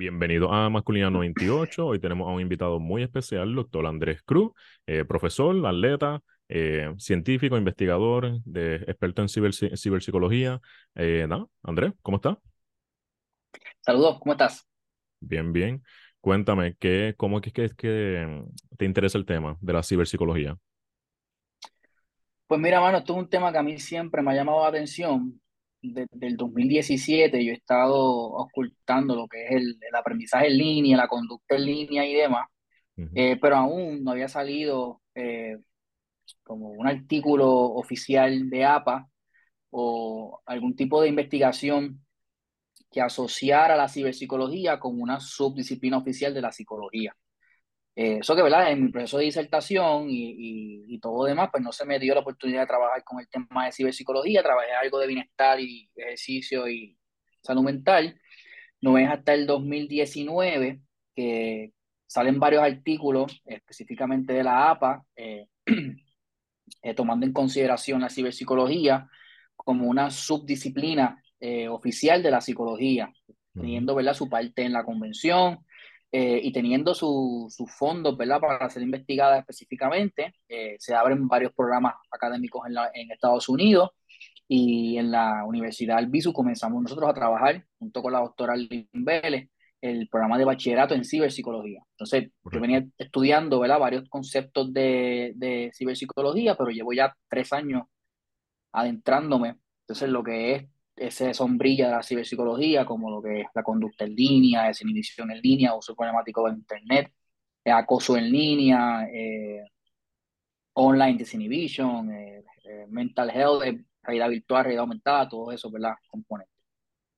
Bienvenido a Masculina 98. Hoy tenemos a un invitado muy especial, doctor Andrés Cruz, eh, profesor, atleta, eh, científico, investigador, de, experto en ciber, ciberpsicología. Eh, Andrés, ¿cómo estás? Saludos, ¿cómo estás? Bien, bien. Cuéntame, ¿qué, ¿cómo es que, que te interesa el tema de la ciberpsicología? Pues mira, mano, esto es un tema que a mí siempre me ha llamado la atención desde el 2017 yo he estado ocultando lo que es el, aprendizaje en línea, la conducta en línea y demás, eh, pero aún no había salido eh, como un artículo oficial de APA o algún tipo de investigación que asociara la ciberpsicología con una subdisciplina oficial de la psicología. Eh, eso que, ¿verdad? En mi proceso de disertación y, y, todo demás, pues no se me dio la oportunidad de trabajar con el tema de ciberpsicología, trabajé algo de bienestar y ejercicio y salud mental. No es hasta el 2019 que salen varios artículos, específicamente de la APA, eh, eh, tomando en consideración la ciberpsicología como una subdisciplina oficial de la psicología, teniendo ¿verdad? su parte en la convención, eh, y teniendo sus su fondos ¿verdad? para ser investigada específicamente, eh, se abren varios programas académicos en, la, en, Estados Unidos y en la Universidad Albizu comenzamos nosotros a trabajar junto con la doctora Lynn Vélez el programa de bachillerato en ciberpsicología. Entonces, yo venía estudiando ¿verdad? varios conceptos de, de ciberpsicología, pero llevo ya tres años adentrándome. Entonces, lo que es esa sombrilla de la ciberpsicología, como lo que es la conducta en línea, desinhibición en línea, uso problemático de Internet, eh, acoso en línea, eh, online disinhibition, eh, mental health, realidad virtual, realidad aumentada, todo eso, ¿verdad? Componentes.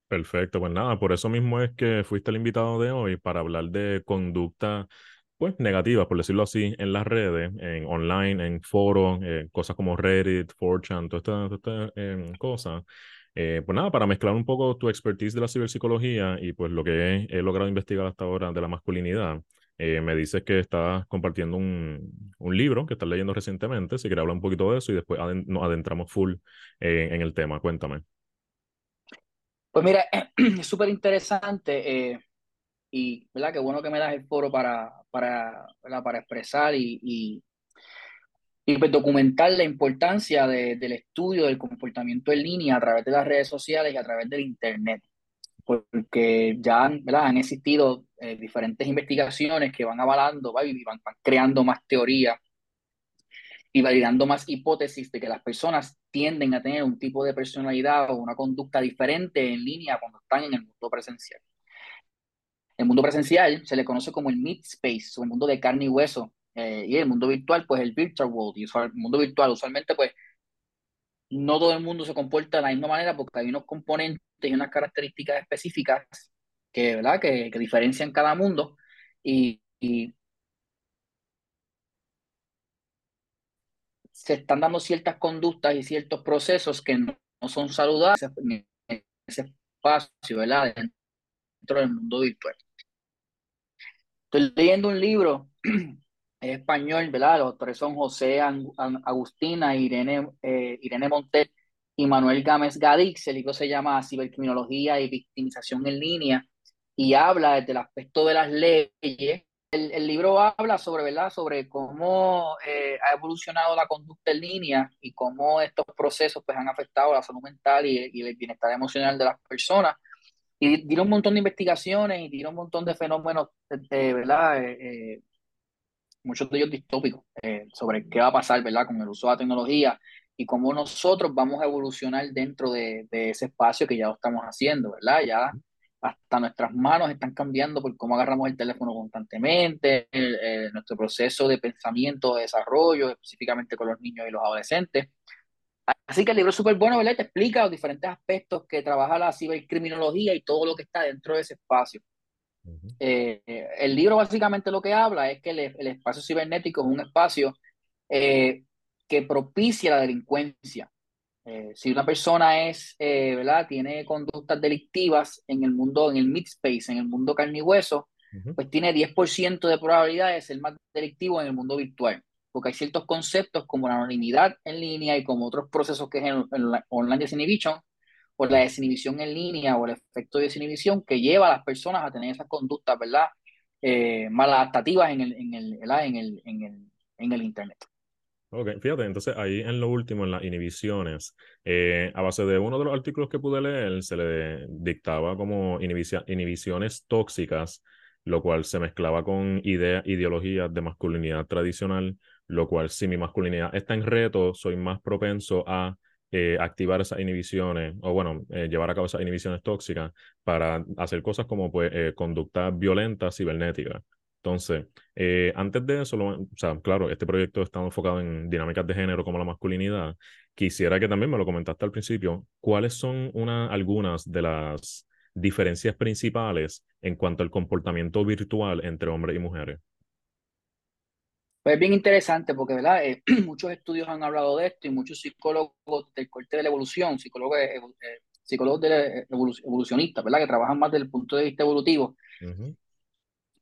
Perfecto, pues nada, por eso mismo es que fuiste el invitado de hoy para hablar de conducta pues negativa, por decirlo así, en las redes, en online, en foros, cosas como Reddit, 4chan, todas estas esta, cosas. Eh, pues nada, para mezclar un poco tu expertise de la ciberpsicología y pues lo que he, logrado investigar hasta ahora de la masculinidad, eh, me dices que estás compartiendo un, un, libro que estás leyendo recientemente, si quieres hablar un poquito de eso y después nos adentramos full eh, en el tema. Cuéntame. Pues mira, es súper interesante y ¿verdad? qué bueno que me das el foro para, para, para expresar y, y pues documentar la importancia del estudio del comportamiento en línea a través de las redes sociales y a través del Internet. Porque ya ¿verdad? han existido eh, diferentes investigaciones que van avalando y van, creando más teoría y validando más hipótesis de que las personas tienden a tener un tipo de personalidad o una conducta diferente en línea cuando están en el mundo presencial. El mundo presencial se le conoce como el meat space, o el mundo de carne y hueso, eh, y el mundo virtual, pues el virtual world, y el mundo virtual usualmente pues no todo el mundo se comporta de la misma manera porque hay unos componentes y unas características específicas que, ¿verdad? que, que diferencian cada mundo y, y, se están dando ciertas conductas y ciertos procesos que no, son saludables en ese espacio, ¿verdad? dentro del mundo virtual. Estoy leyendo un libro español, ¿verdad? Los doctores son José Agustina, Irene, eh, Irene Montet y Manuel Gámez Gadix. El libro se llama Cibercriminología y Victimización en Línea y habla desde el aspecto de las leyes. El, libro habla sobre, ¿verdad? Sobre cómo eh, ha evolucionado la conducta en línea y cómo estos procesos pues, han afectado la salud mental y, el bienestar emocional de las personas. Y tiene un montón de investigaciones y tiene un montón de fenómenos, de, ¿verdad? Eh, muchos de ellos distópicos, eh, sobre qué va a pasar, ¿verdad?, con el uso de la tecnología y cómo nosotros vamos a evolucionar dentro de, ese espacio que ya lo estamos haciendo, ¿verdad? Ya hasta nuestras manos están cambiando por cómo agarramos el teléfono constantemente, nuestro proceso de pensamiento, de desarrollo, específicamente con los niños y los adolescentes. Así que el libro es súper bueno, ¿verdad? Te explica los diferentes aspectos que trabaja la cibercriminología y todo lo que está dentro de ese espacio. Eh, el libro básicamente lo que habla es que el, espacio cibernético es un espacio eh, que propicia la delincuencia. Eh, si una persona es, ¿verdad? Tiene conductas delictivas en el mundo, en el mid-space, en el mundo carne y hueso, pues tiene 10% de probabilidad de ser más delictivo en el mundo virtual. Porque hay ciertos conceptos como la anonimidad en línea y como otros procesos que es en, en la online disinhibition, por la desinhibición en línea o el efecto de desinhibición que lleva a las personas a tener esas conductas, ¿verdad? Eh, maladaptativas en el, en, el, en, el, en, el, en el Internet. Ok, fíjate, entonces ahí en lo último, en las inhibiciones, eh, a base de uno de los artículos que pude leer, se le dictaba como inhibiciones tóxicas, lo cual se mezclaba con ideas, ideologías de masculinidad tradicional, lo cual si mi masculinidad está en reto, soy más propenso a eh, activar esas inhibiciones, o bueno, eh, llevar a cabo esas inhibiciones tóxicas para hacer cosas como pues conducta violenta cibernética. Entonces, eh, antes de eso, o sea, claro, este proyecto está enfocado en dinámicas de género como la masculinidad. Quisiera que también me lo comentaste al principio, ¿cuáles son una, algunas de las diferencias principales en cuanto al comportamiento virtual entre hombres y mujeres? Pues es bien interesante porque, ¿verdad? Eh, muchos estudios han hablado de esto y muchos psicólogos del corte de la evolución, psicólogos, eh, psicólogos de evolucionistas, ¿verdad? Que trabajan más desde el punto de vista evolutivo,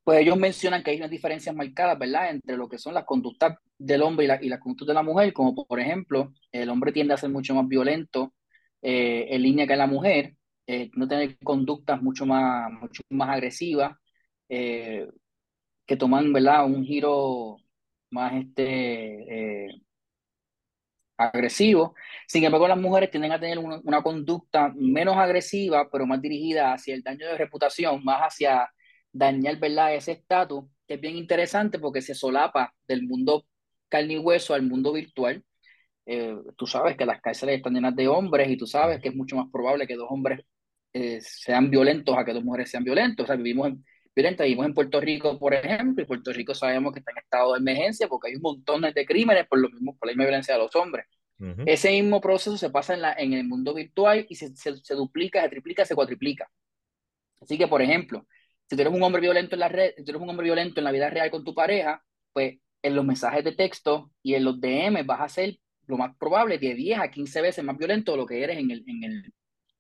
pues ellos mencionan que hay unas diferencias marcadas, ¿verdad?, entre lo que son las conductas del hombre y, la, y las conductas de la mujer, como por ejemplo, el hombre tiende a ser mucho más violento eh, en línea que la mujer, eh, no tener conductas mucho más, mucho más agresivas, eh, que toman, ¿verdad?, un giro más este, agresivo. Sin embargo, las mujeres tienden a tener una, una conducta menos agresiva, pero más dirigida hacia el daño de reputación, más hacia dañar, ¿verdad? Ese estatus, que es bien interesante porque se solapa del mundo carne y hueso al mundo virtual. Eh, tú sabes que las cárceles están llenas de hombres y tú sabes que es mucho más probable que dos hombres eh, sean violentos a que dos mujeres sean violentos. O sea, vivimos en, violentas, vivimos en Puerto Rico, por ejemplo, y Puerto Rico sabemos que está en estado de emergencia porque hay un montón de crímenes por, lo mismo, por la misma violencia de los hombres. Ese mismo proceso se pasa en, la, en el mundo virtual y se, se, se duplica, se triplica, se cuatriplica. Así que, por ejemplo, si tú eres un hombre violento en la red, si tú eres un hombre violento en la vida real con tu pareja, pues en los mensajes de texto y en los DM vas a ser lo más probable de 10 a 15 veces más violento de lo que eres en el, en el,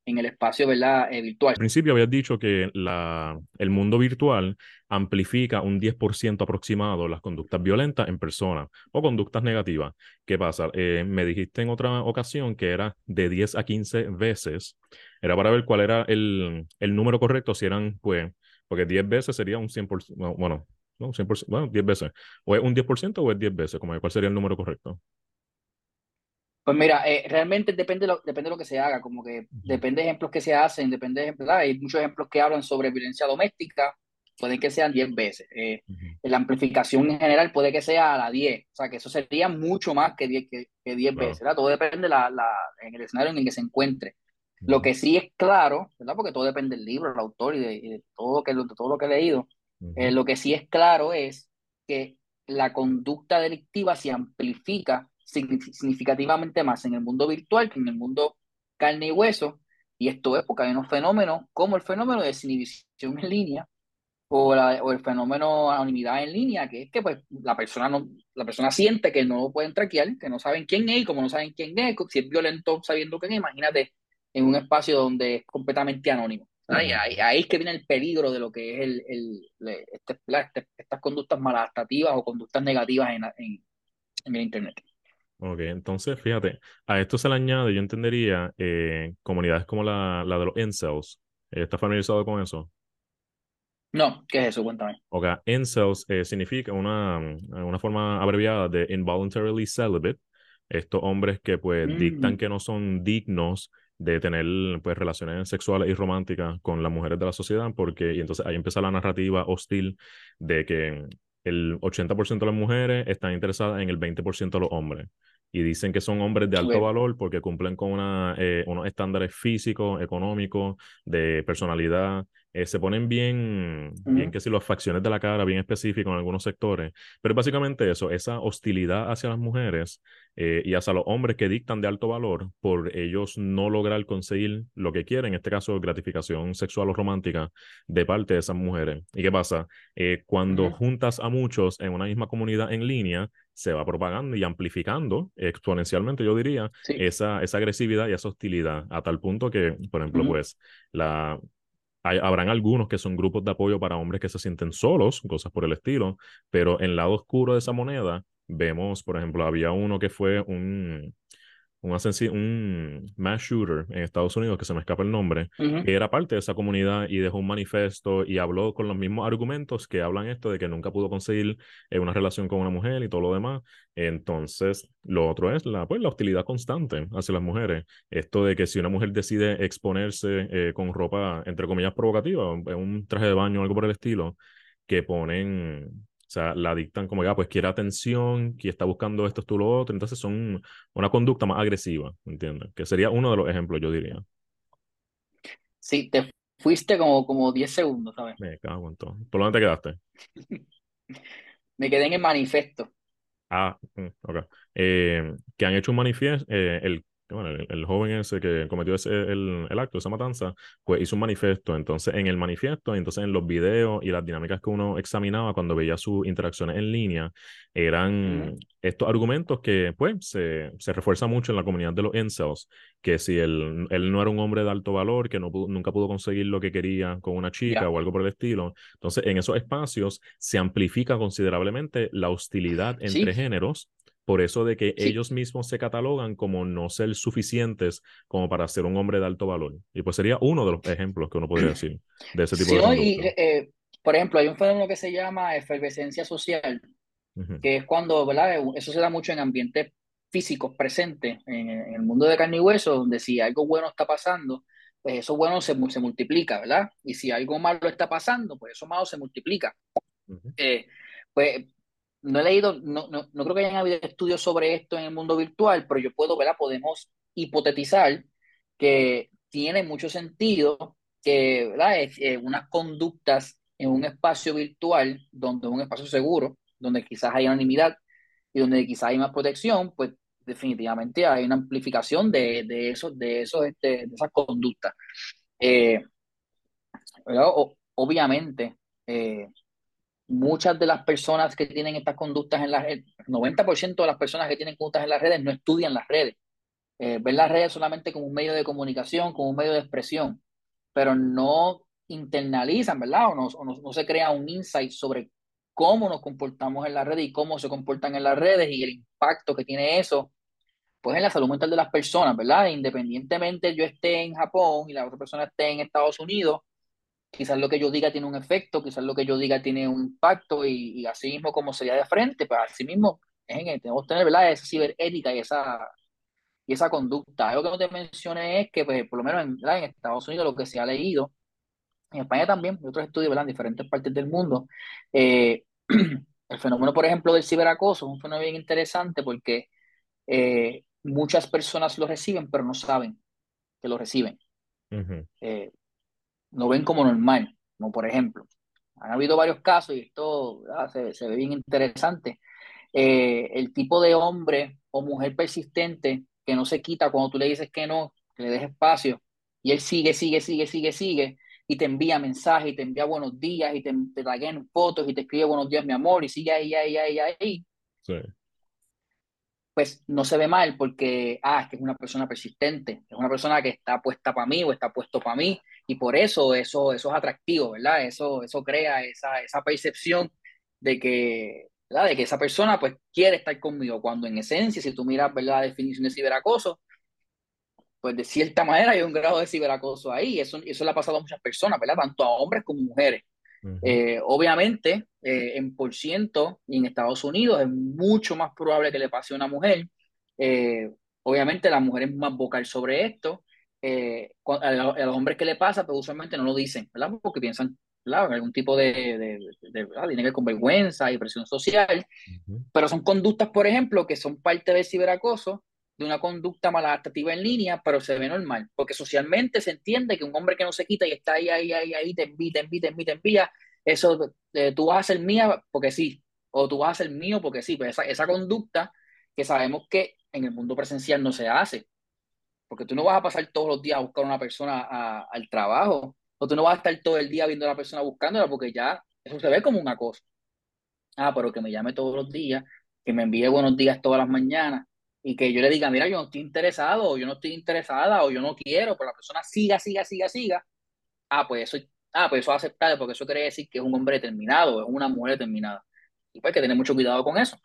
en el espacio ¿verdad? Eh, virtual. Al principio habías dicho que la, el mundo virtual amplifica un 10% aproximado las conductas violentas en persona o conductas negativas. ¿Qué pasa? Eh, me dijiste en otra ocasión que era de 10 a 15 veces. Era para ver cuál era el, el número correcto, si eran pues porque 10 veces sería un 100%, bueno, no, 100%, bueno, 10 veces. O es un 10% o es 10 veces, como cuál sería el número correcto. Pues mira, eh, realmente depende, lo, depende de lo que se haga, como que depende de ejemplos que se hacen, depende de ejemplos, hay muchos ejemplos que hablan sobre violencia doméstica, pueden que sean 10 veces. Eh, La amplificación en general puede que sea a la 10, o sea que eso sería mucho más que 10, que, que 10 veces, ¿verdad? Todo depende la, la, en el escenario en el que se encuentre. Lo que sí es claro, ¿verdad? Porque todo depende del libro, el autor y de, todo, lo que, todo lo que he leído. Eh, lo que sí es claro es que la conducta delictiva se amplifica significativamente más en el mundo virtual que en el mundo carne y hueso. Y esto es porque hay unos fenómenos como el fenómeno de desinhibición en línea o, o, el fenómeno anonimidad en línea, que es que pues, la, persona no, la persona siente que no lo pueden traquear, que no saben quién es y como no saben quién es, si es violento sabiendo quién es, imagínate en un espacio donde es completamente anónimo. Ahí, ahí, es que viene el peligro de lo que es el, el, este, este, estas conductas maladaptativas o conductas negativas en, en, en, el Internet. Ok, entonces fíjate, a esto se le añade, yo entendería, eh, comunidades como la, la de los incels. ¿Estás familiarizado con eso? No, ¿qué es eso? Cuéntame. Ok, incels eh, significa una, una forma abreviada de involuntarily celibate. Estos hombres que pues dictan mm. que no son dignos de tener pues relaciones sexuales y románticas con las mujeres de la sociedad, porque y entonces ahí empieza la narrativa hostil de que el 80% de las mujeres están interesadas en el 20% de los hombres y dicen que son hombres de alto valor porque cumplen con una, eh, unos estándares físicos, económicos, de personalidad. Eh, se ponen bien, bien que si las facciones de la cara, bien específicos en algunos sectores. Pero básicamente eso, esa hostilidad hacia las mujeres eh, y hacia los hombres que dictan de alto valor por ellos no lograr conseguir lo que quieren, en este caso gratificación sexual o romántica de parte de esas mujeres. ¿Y qué pasa? cuando juntas a muchos en una misma comunidad en línea, se va propagando y amplificando exponencialmente, yo diría, esa, esa agresividad y esa hostilidad, a tal punto que, por ejemplo, pues, la, habrán algunos que son grupos de apoyo para hombres que se sienten solos, cosas por el estilo, pero en el lado oscuro de esa moneda vemos, por ejemplo, había uno que fue un, un, un mass shooter en Estados Unidos, que se me escapa el nombre, que era parte de esa comunidad y dejó un manifiesto y habló con los mismos argumentos que hablan esto de que nunca pudo conseguir eh, una relación con una mujer y todo lo demás. Entonces, lo otro es la, pues, la hostilidad constante hacia las mujeres. Esto de que si una mujer decide exponerse eh, con ropa, entre comillas, provocativa, un traje de baño o algo por el estilo, que ponen o sea, la dictan como ya, pues quiere atención, que está buscando esto, tú lo otro. Entonces son una conducta más agresiva, ¿entiendes? Que sería uno de los ejemplos, yo diría. Sí, te fuiste como, como 10 segundos, ¿sabes? Me cago en todo. ¿Por dónde te quedaste? Me quedé en el manifiesto. Ah, mm, ok. Eh, que han hecho un manifiesto, eh, el bueno, el, joven ese que cometió ese, el, el, acto, esa matanza, pues hizo un manifiesto. Entonces, en el manifiesto, entonces en los videos y las dinámicas que uno examinaba cuando veía sus interacciones en línea, eran estos argumentos que, pues, se, se refuerza mucho en la comunidad de los incels, que si él, él no era un hombre de alto valor, que no nunca pudo conseguir lo que quería con una chica o algo por el estilo. Entonces, en esos espacios se amplifica considerablemente la hostilidad entre géneros por eso de que ellos mismos se catalogan como no ser suficientes como para ser un hombre de alto valor. Y pues sería uno de los ejemplos que uno podría decir de ese tipo de cosas. y, eh, Por ejemplo, hay un fenómeno que se llama efervescencia social, que es cuando, ¿verdad? Eso se da mucho en ambientes físicos presentes, en, el mundo de carne y hueso, donde si algo bueno está pasando, pues eso bueno se, se multiplica, ¿verdad? Y si algo malo está pasando, pues eso malo se multiplica. Eh, pues no he leído, no, no, no, creo que hayan habido estudios sobre esto en el mundo virtual, pero yo puedo, ¿verdad? Podemos hipotetizar que tiene mucho sentido que, ¿verdad? Eh, unas conductas en un espacio virtual, donde es un espacio seguro, donde quizás hay anonimidad y donde quizás hay más protección, pues definitivamente hay una amplificación de, de, esos, de, este, de esas conductas. Eh, obviamente, eh, muchas de las personas que tienen estas conductas en las redes, 90% de las personas que tienen conductas en las redes no estudian las redes. Eh, ven las redes solamente como un medio de comunicación, como un medio de expresión, pero no internalizan, ¿verdad? O no, no, se crea un insight sobre cómo nos comportamos en las redes y cómo se comportan en las redes y el impacto que tiene eso, pues en la salud mental de las personas, ¿verdad? Independientemente yo esté en Japón y la otra persona esté en Estados Unidos, quizás lo que yo diga tiene un efecto, quizás lo que yo diga tiene un impacto y, así mismo como sería de frente, pues así mismo tenemos que tener ¿verdad? esa ciberética y esa, y esa conducta. Algo que no te mencioné es que pues, por lo menos en, en Estados Unidos lo que se ha leído, en España también, en otros estudios ¿verdad? en diferentes partes del mundo, eh, el fenómeno, por ejemplo, del ciberacoso es un fenómeno bien interesante porque eh, muchas personas lo reciben, pero no saben que lo reciben lo ven como normal, como por ejemplo, han habido varios casos y esto se, se, ve bien interesante. Eh, el tipo de hombre o mujer persistente que no se quita cuando tú le dices que no, que le des espacio, y él sigue, sigue, sigue, sigue, sigue, y te envía mensajes, y te envía buenos días, y te, te en fotos, y te escribe buenos días, mi amor, y sigue ahí, ahí, ahí, ahí. Sí pues no se ve mal porque, ah, es que es una persona persistente, es una persona que está puesta para mí o está puesto para mí, y por eso eso, eso es atractivo, ¿verdad? Eso, eso crea esa, esa percepción de que, ¿verdad? De que esa persona pues quiere estar conmigo, cuando en esencia, si tú miras, ¿verdad? La definición de ciberacoso, pues de cierta manera hay un grado de ciberacoso ahí, eso, eso le ha pasado a muchas personas, ¿verdad? Tanto a hombres como mujeres. Eh, obviamente, eh, en por ciento y en Estados Unidos es mucho más probable que le pase a una mujer. Eh, obviamente, la mujer es más vocal sobre esto. A, los hombres que le pasa, pues usualmente no lo dicen, ¿verdad? Porque piensan, claro, algún tipo de, de, de, tiene que ver con vergüenza y presión social, pero son conductas, por ejemplo, que son parte del ciberacoso de una conducta maladaptativa en línea, pero se ve normal, porque socialmente se entiende que un hombre que no se quita y está ahí, ahí, ahí, ahí, te envía, te envía, te envía, te envía, eso, eh, tú vas a ser mía porque sí, o tú vas a ser mío porque sí, pues esa, esa conducta que sabemos que en el mundo presencial no se hace, porque tú no vas a pasar todos los días a buscar a una persona al trabajo, o tú no vas a estar todo el día viendo a la persona buscándola, porque ya eso se ve como una cosa. Ah, pero que me llame todos los días, que me envíe buenos días todas las mañanas, y que yo le diga, mira, yo no estoy interesado, o yo no estoy interesada, o yo no quiero, pero la persona siga, siga, siga, siga, ah, pues eso, ah, pues eso es aceptable, porque eso quiere decir que es un hombre determinado, es una mujer determinada. Y pues hay que tener mucho cuidado con eso.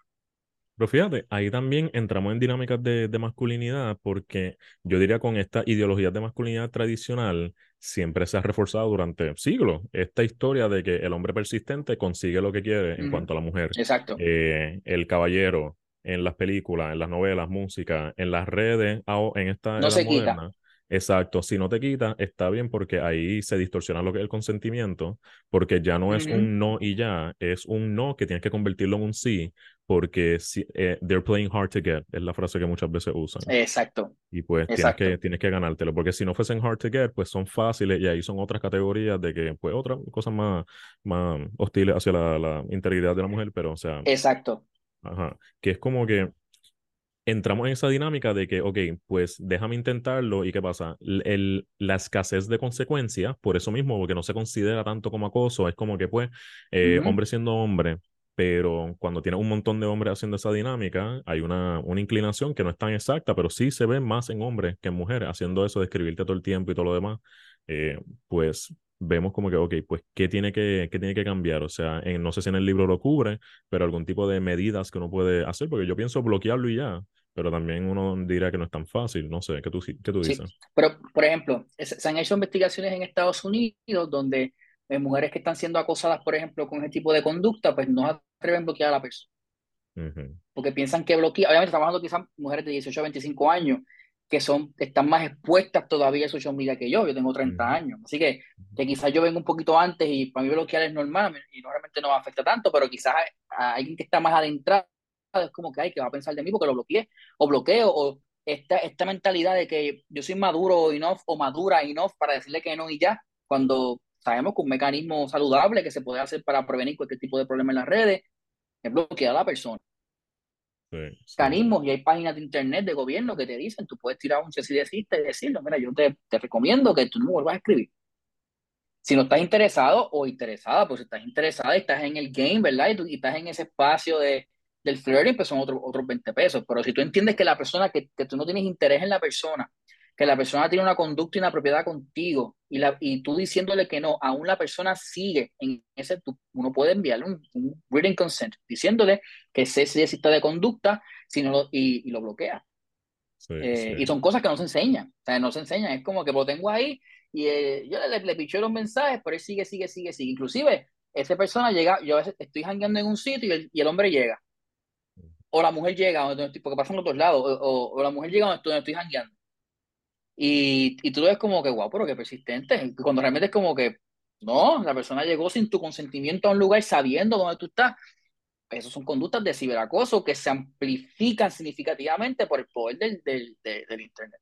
Pero fíjate, ahí también entramos en dinámicas de, de masculinidad porque yo diría con esta ideología de masculinidad tradicional siempre se ha reforzado durante siglos esta historia de que el hombre persistente consigue lo que quiere en cuanto a la mujer. Exacto. Eh, el caballero en las películas, en las novelas, música, en las redes, en esta No se quita. moderna. Exacto, si no te quitas, está bien porque ahí se distorsiona lo que es el consentimiento, porque ya no es un no y ya, es un no que tienes que convertirlo en un sí, porque si, eh, they're playing hard to get, es la frase que muchas veces usan. Exacto. Y pues tienes Exacto. que, tienes que ganártelo, porque si no fuesen hard to get, pues son fáciles y ahí son otras categorías de que, pues otras cosas más, más hostiles hacia la, la integridad de la mujer, pero o sea, Exacto. ajá, que es como que entramos en esa dinámica de que, ok, pues déjame intentarlo y ¿qué pasa? El, la escasez de consecuencias, por eso mismo, porque no se considera tanto como acoso, es como que pues, eh, hombre siendo hombre, pero cuando tienes un montón de hombres haciendo esa dinámica, hay una, una inclinación que no es tan exacta, pero sí se ve más en hombres que en mujeres haciendo eso de escribirte todo el tiempo y todo lo demás, eh, pues vemos como que, ok, pues, ¿qué tiene que, qué tiene que cambiar? O sea, en- no sé si en el libro lo cubre, pero algún tipo de medidas que uno puede hacer, porque yo pienso bloquearlo y ya, pero también uno dirá que no es tan fácil, no sé, ¿qué tú, qué tú Sí, dices? pero por ejemplo, se han hecho investigaciones en Estados Unidos donde eh, mujeres que están siendo acosadas, por ejemplo, con ese tipo de conducta, pues no atreven a bloquear a la persona, Ujú, porque piensan que bloquea, obviamente estamos hablando quizás mujeres de 18 a 25 años, que son, están más expuestas todavía a social media que yo, yo tengo 30 ujú, años, así que, que quizás yo vengo un poquito antes y para mí bloquear es normal y normalmente no me afecta tanto, pero quizás a, alguien que está más adentrado es como que, ay, que va a pensar de mí porque lo bloqueé, o bloqueo, o esta, esta mentalidad de que yo soy maduro enough o madura enough para decirle que no y ya, cuando sabemos que un mecanismo saludable que se puede hacer para prevenir cualquier tipo de problema en las redes es bloquear a la persona. Sí, Mecanismos y hay páginas de internet de gobierno que te dicen, tú puedes tirar un si y decirlo, mira, yo te, te recomiendo que tú no vuelvas a escribir. Si no estás interesado o interesada, pues si estás interesada y estás en el game, ¿verdad? Y, tú, y estás en ese espacio de, del flirting, pues son otros otros 20 pesos. Pero si tú entiendes que la persona, que, que tú no tienes interés en la persona, que la persona tiene una conducta y una propiedad contigo y, la, y tú diciéndole que no, aún la persona sigue en ese, tú, uno puede enviarle un, un written consent diciéndole que se necesita de conducta si no lo, y, y lo bloquea. sí, Eh, sí. y son cosas que no se enseñan, o sea, no se enseñan, es como que lo tengo ahí y eh, yo le, le, le piché los mensajes, pero él sigue, sigue, sigue, sigue. Inclusive, esa persona llega, yo a veces estoy jangueando en un sitio y el, y el hombre llega, o la mujer llega, porque pasan los dos lados, o, o, o la mujer llega donde estoy, donde estoy jangueando. Y, y tú ves como que, guau, pero qué persistente, cuando realmente es como que, no, la persona llegó sin tu consentimiento a un lugar sabiendo dónde tú estás. Esas son conductas de ciberacoso que se amplifican significativamente por el poder del, del, del, del Internet.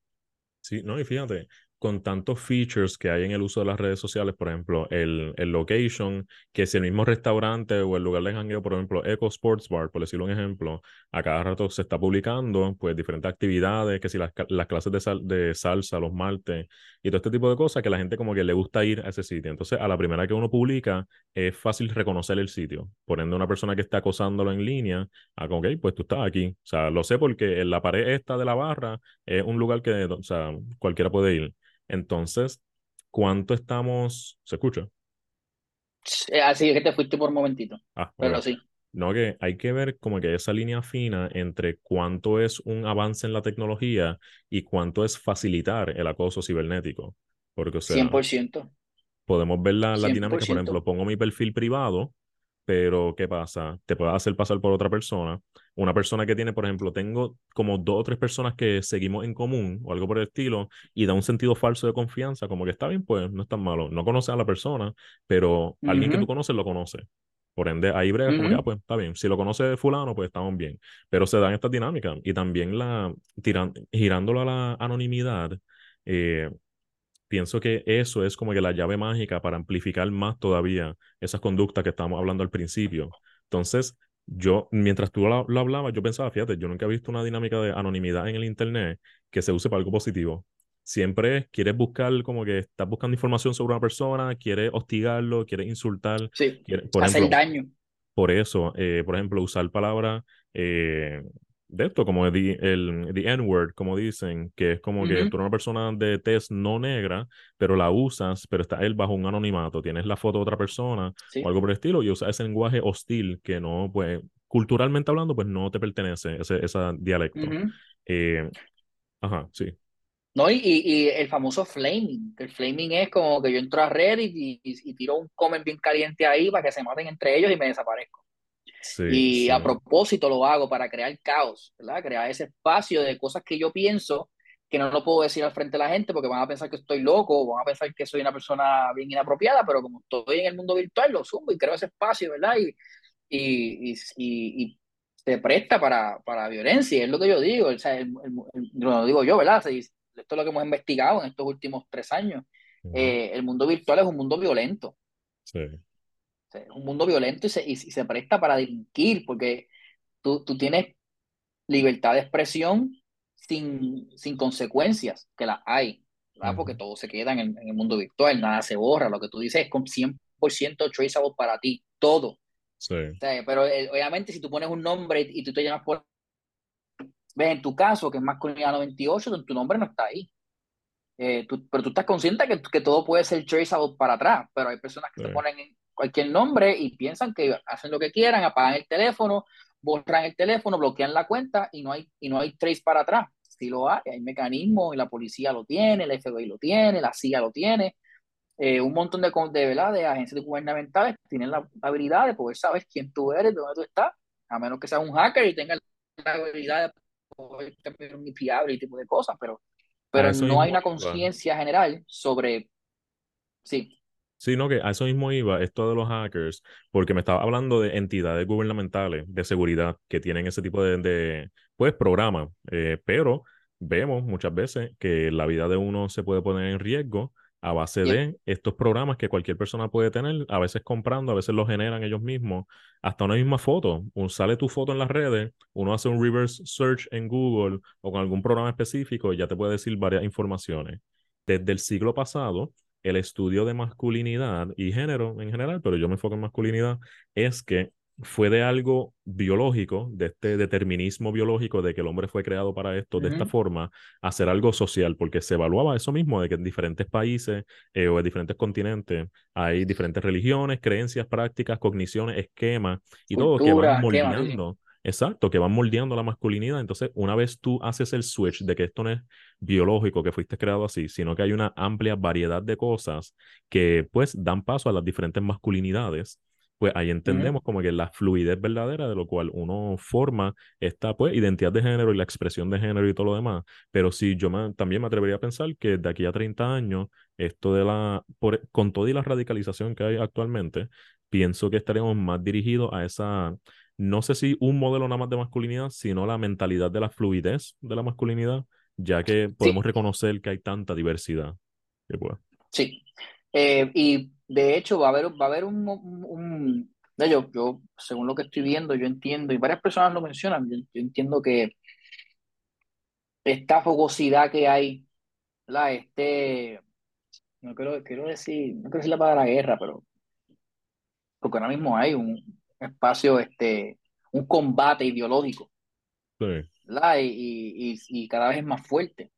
Sí, no, y fíjate, con tantos features que hay en el uso de las redes sociales, por ejemplo, el, el location, que si el mismo restaurante o el lugar de jangueo, por ejemplo, Eco Sports Bar, por decirlo un ejemplo, a cada rato se está publicando, pues, diferentes actividades, que si las, las clases de, sal, de salsa, los martes, y todo este tipo de cosas que la gente como que le gusta ir a ese sitio. Entonces, a la primera que uno publica, es fácil reconocer el sitio. Por ende, una persona que está acosándolo en línea, ah, ok, pues tú estás aquí. O sea, lo sé porque en la pared esta de la barra es un lugar que, o sea, cualquiera puede ir. Entonces, ¿cuánto estamos? ¿Se escucha? Así es que te fuiste por un momentito. Ah, pero ok. sí. No, que hay que ver como que esa línea fina entre cuánto es un avance en la tecnología y cuánto es facilitar el acoso cibernético. Porque, o sea, 100%. podemos ver la, la dinámica, por 100%. ejemplo, pongo mi perfil privado, pero ¿qué pasa? Te puedes hacer pasar por otra persona. Una persona que tiene, por ejemplo, tengo como dos o tres personas que seguimos en común o algo por el estilo y da un sentido falso de confianza, como que está bien, pues no es tan malo. No conoces a la persona, pero Uh alguien que tú conoces lo conoce. Por ende, ahí bregas Uh como que, ah, pues está bien. Si lo conoce fulano, pues estamos bien. Pero se dan estas dinámicas y también la, tiran, girándolo a la anonimidad, eh, pienso que eso es como que la llave mágica para amplificar más todavía esas conductas que estábamos hablando al principio. Entonces, yo, mientras tú lo, lo, hablabas, yo pensaba, fíjate, yo nunca he visto una dinámica de anonimidad en el Internet que se use para algo positivo. Siempre quieres buscar, como que estás buscando información sobre una persona, quieres hostigarlo, quieres insultar. Sí, quieres, por hacer ejemplo, daño. Por eso, eh, por ejemplo, usar palabras eh, de esto, como el the N-word, como dicen, que es como Uh que tú eres una persona de tez no negra, pero la usas, pero está él bajo un anonimato, tienes la foto de otra persona Sí. o algo por el estilo y usas ese lenguaje hostil que no, pues, culturalmente hablando, pues no te pertenece ese, ese dialecto. Eh, ajá, sí. No, y, y, el famoso flaming, que el flaming es como que yo entro a Reddit y, y, tiro un comment bien caliente ahí para que se maten entre ellos y me desaparezco. Sí, y a propósito lo hago para crear caos, ¿verdad? Crear ese espacio de cosas que yo pienso que no lo puedo decir al frente de la gente porque van a pensar que estoy loco, van a pensar que soy una persona bien inapropiada, pero como estoy en el mundo virtual, lo sumo y creo ese espacio, ¿verdad? Y, y, y, y se presta para, para violencia, es lo que yo digo, o sea, lo digo yo, ¿verdad? Esto es lo que hemos investigado en estos últimos tres años. Eh, el mundo virtual es un mundo violento. Sí. Es un mundo violento y se, y, se presta para delinquir, porque tú, tú tienes libertad de expresión sin, sin consecuencias, que las hay, ¿verdad? porque todo se queda en el, en el, mundo virtual, nada se borra, lo que tú dices es con 100% traceable para ti, todo. Sí. pero eh, obviamente si tú pones un nombre y, tú te llamas por... Ves, en tu caso, que es masculinidad 98, tu nombre no está ahí. Eh, pero tú estás consciente que, que todo puede ser traceable para atrás, pero hay personas que te ponen cualquier nombre y piensan que hacen lo que quieran, apagan el teléfono, borran el teléfono, bloquean la cuenta y no hay, y no hay trace para atrás. Sí lo hay, hay mecanismos y la policía lo tiene, el FBI lo tiene, la CIA lo tiene, eh, un montón de, de, ¿verdad? de agencias gubernamentales tienen la, habilidad de poder saber quién tú eres, dónde tú estás, a menos que seas un hacker y tengas la habilidad de poder tener un IP y tipo de cosas, pero, pero no hay una conciencia general sobre... Sí. Sí, no, que a eso mismo iba, esto de los hackers, porque me estaba hablando de entidades gubernamentales de seguridad que tienen ese tipo de, de pues, programas, eh, pero vemos muchas veces que la vida de uno se puede poner en riesgo a base de estos programas que cualquier persona puede tener, a veces comprando, a veces lo generan ellos mismos, hasta una misma foto. Un, sale tu foto en las redes, uno hace un reverse search en Google o con algún programa específico y ya te puede decir varias informaciones. Desde el siglo pasado, el estudio de masculinidad y género en general, pero yo me enfoco en masculinidad, es que fue de algo biológico, de este determinismo biológico de que el hombre fue creado para esto, de esta forma, hacer algo social, porque se evaluaba eso mismo, de que en diferentes países eh, o en diferentes continentes hay diferentes religiones, creencias, prácticas, cogniciones, esquemas y todo que van moldeando. Exacto, que van moldeando la masculinidad. Entonces, una vez tú haces el switch de que esto no es biológico, que fuiste creado así, sino que hay una amplia variedad de cosas que pues dan paso a las diferentes masculinidades, pues ahí entendemos como que la fluidez verdadera de lo cual uno forma esta pues identidad de género y la expresión de género y todo lo demás. Pero sí, yo también me atrevería a pensar que de aquí a 30 años, esto de la, por, con toda y la radicalización que hay actualmente, pienso que estaremos más dirigidos a esa, no sé si un modelo nada más de masculinidad, sino la mentalidad de la fluidez de la masculinidad, ya que podemos reconocer que hay tanta diversidad. pues. Sí. Eh, y de hecho, va a haber, va a haber un, un, de yo, yo, según lo que estoy viendo, yo entiendo, y varias personas lo mencionan, yo, entiendo que esta fogosidad que hay, la este, no quiero, quiero decir, no quiero decir la palabra guerra, pero porque ahora mismo hay un espacio, este, un combate ideológico, sí. y, y, y, cada vez es más fuerte,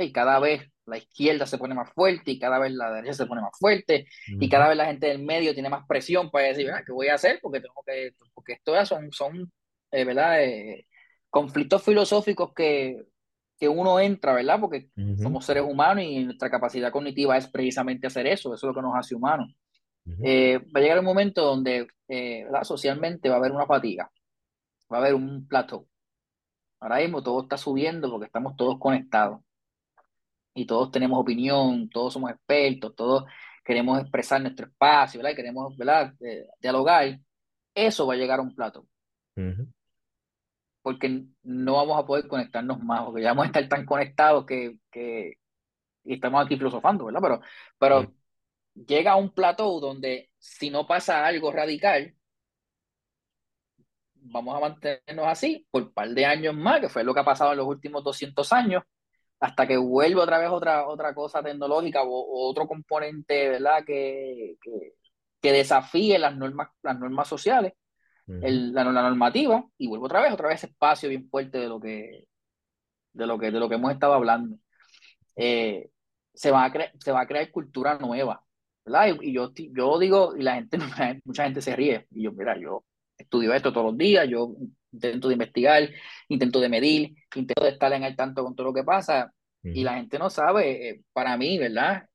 y cada vez la izquierda se pone más fuerte y cada vez la derecha se pone más fuerte y cada vez la gente del medio tiene más presión para decir, ¿qué voy a hacer? Porque tengo que, porque esto ya son, son eh, ¿verdad? Eh, conflictos filosóficos que, que uno entra, ¿verdad? Porque somos seres humanos y nuestra capacidad cognitiva es precisamente hacer eso, eso es lo que nos hace humanos. Eh, va a llegar un momento donde, ¿verdad? Socialmente va a haber una fatiga, va a haber un plateau. Ahora mismo todo está subiendo porque estamos todos conectados y todos tenemos opinión, todos somos expertos, todos queremos expresar nuestro espacio, ¿verdad? queremos, ¿verdad? Eh, dialogar, eso va a llegar a un plato. Porque no vamos a poder conectarnos más, porque ya vamos a estar tan conectados que, que y estamos aquí filosofando, ¿verdad? Pero, pero llega a un plato donde si no pasa algo radical, vamos a mantenernos así por un par de años más, que fue lo que ha pasado en los últimos 200 años, hasta que vuelva otra vez otra, otra cosa tecnológica o, otro componente, ¿verdad? Que, que, desafíe las normas, las normas sociales, la, normativa, y vuelvo otra vez, otra vez espacio bien fuerte de lo que, de lo que, de lo que hemos estado hablando. Eh, se, va a se va a crear cultura nueva, ¿verdad? Y, yo, yo digo, y la gente, mucha gente se ríe, y yo, mira, yo estudio esto todos los días, yo intento de investigar, intento de medir, intento de estar en el tanto con todo lo que pasa, y la gente no sabe, eh, para mí, ¿verdad?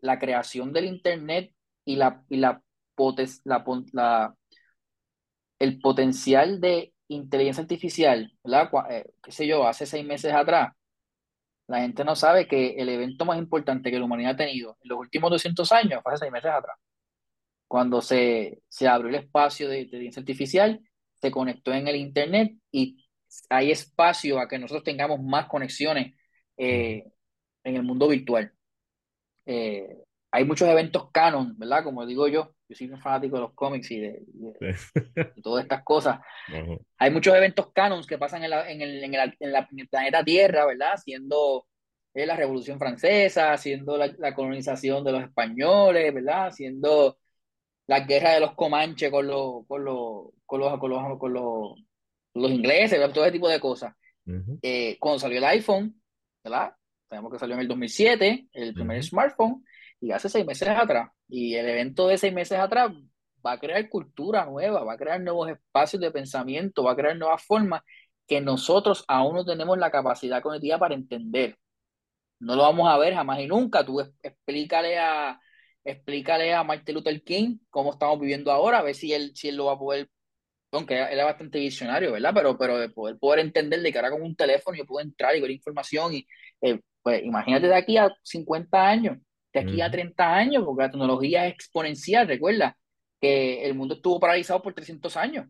La creación del Internet y la, y la, la, la el potencial de inteligencia artificial, ¿verdad? Eh, qué sé yo, hace seis meses atrás, la gente no sabe que el evento más importante que la humanidad ha tenido en los últimos 200 años fue hace seis meses atrás. Cuando se, se abrió el espacio de inteligencia artificial, se conectó en el Internet y hay espacio a que nosotros tengamos más conexiones eh, en el mundo virtual. Eh, hay muchos eventos canon, ¿verdad? Como digo yo, yo soy un fanático de los cómics y de, todas estas cosas. Hay muchos eventos canons que pasan en, la, en, el, en, el, en, la, el, planeta Tierra, ¿verdad? Siendo eh, la Revolución Francesa, siendo la, la, colonización de los españoles, ¿verdad? Siendo la guerra de los Comanches con los, con los, con los, con los, con los, los ingleses, todo ese tipo de cosas. eh, cuando salió el iPhone, ¿verdad? Sabemos que salió en el 2007, el primer smartphone, hace seis meses atrás. Y el evento de seis meses atrás va a crear cultura nueva, va a crear nuevos espacios de pensamiento, va a crear nuevas formas que nosotros aún no tenemos la capacidad cognitiva para entender. No lo vamos a ver jamás y nunca. Tú explícale a, explícale a Martin Luther King cómo estamos viviendo ahora, a ver si él, si él lo va a poder, aunque él es bastante visionario, ¿verdad? Pero, pero de poder, poder entender de que ahora con un teléfono yo puedo entrar y ver información y, eh, pues imagínate de aquí a 50 años, de aquí a 30 años, porque la tecnología es exponencial, recuerda que el mundo estuvo paralizado por 300 años.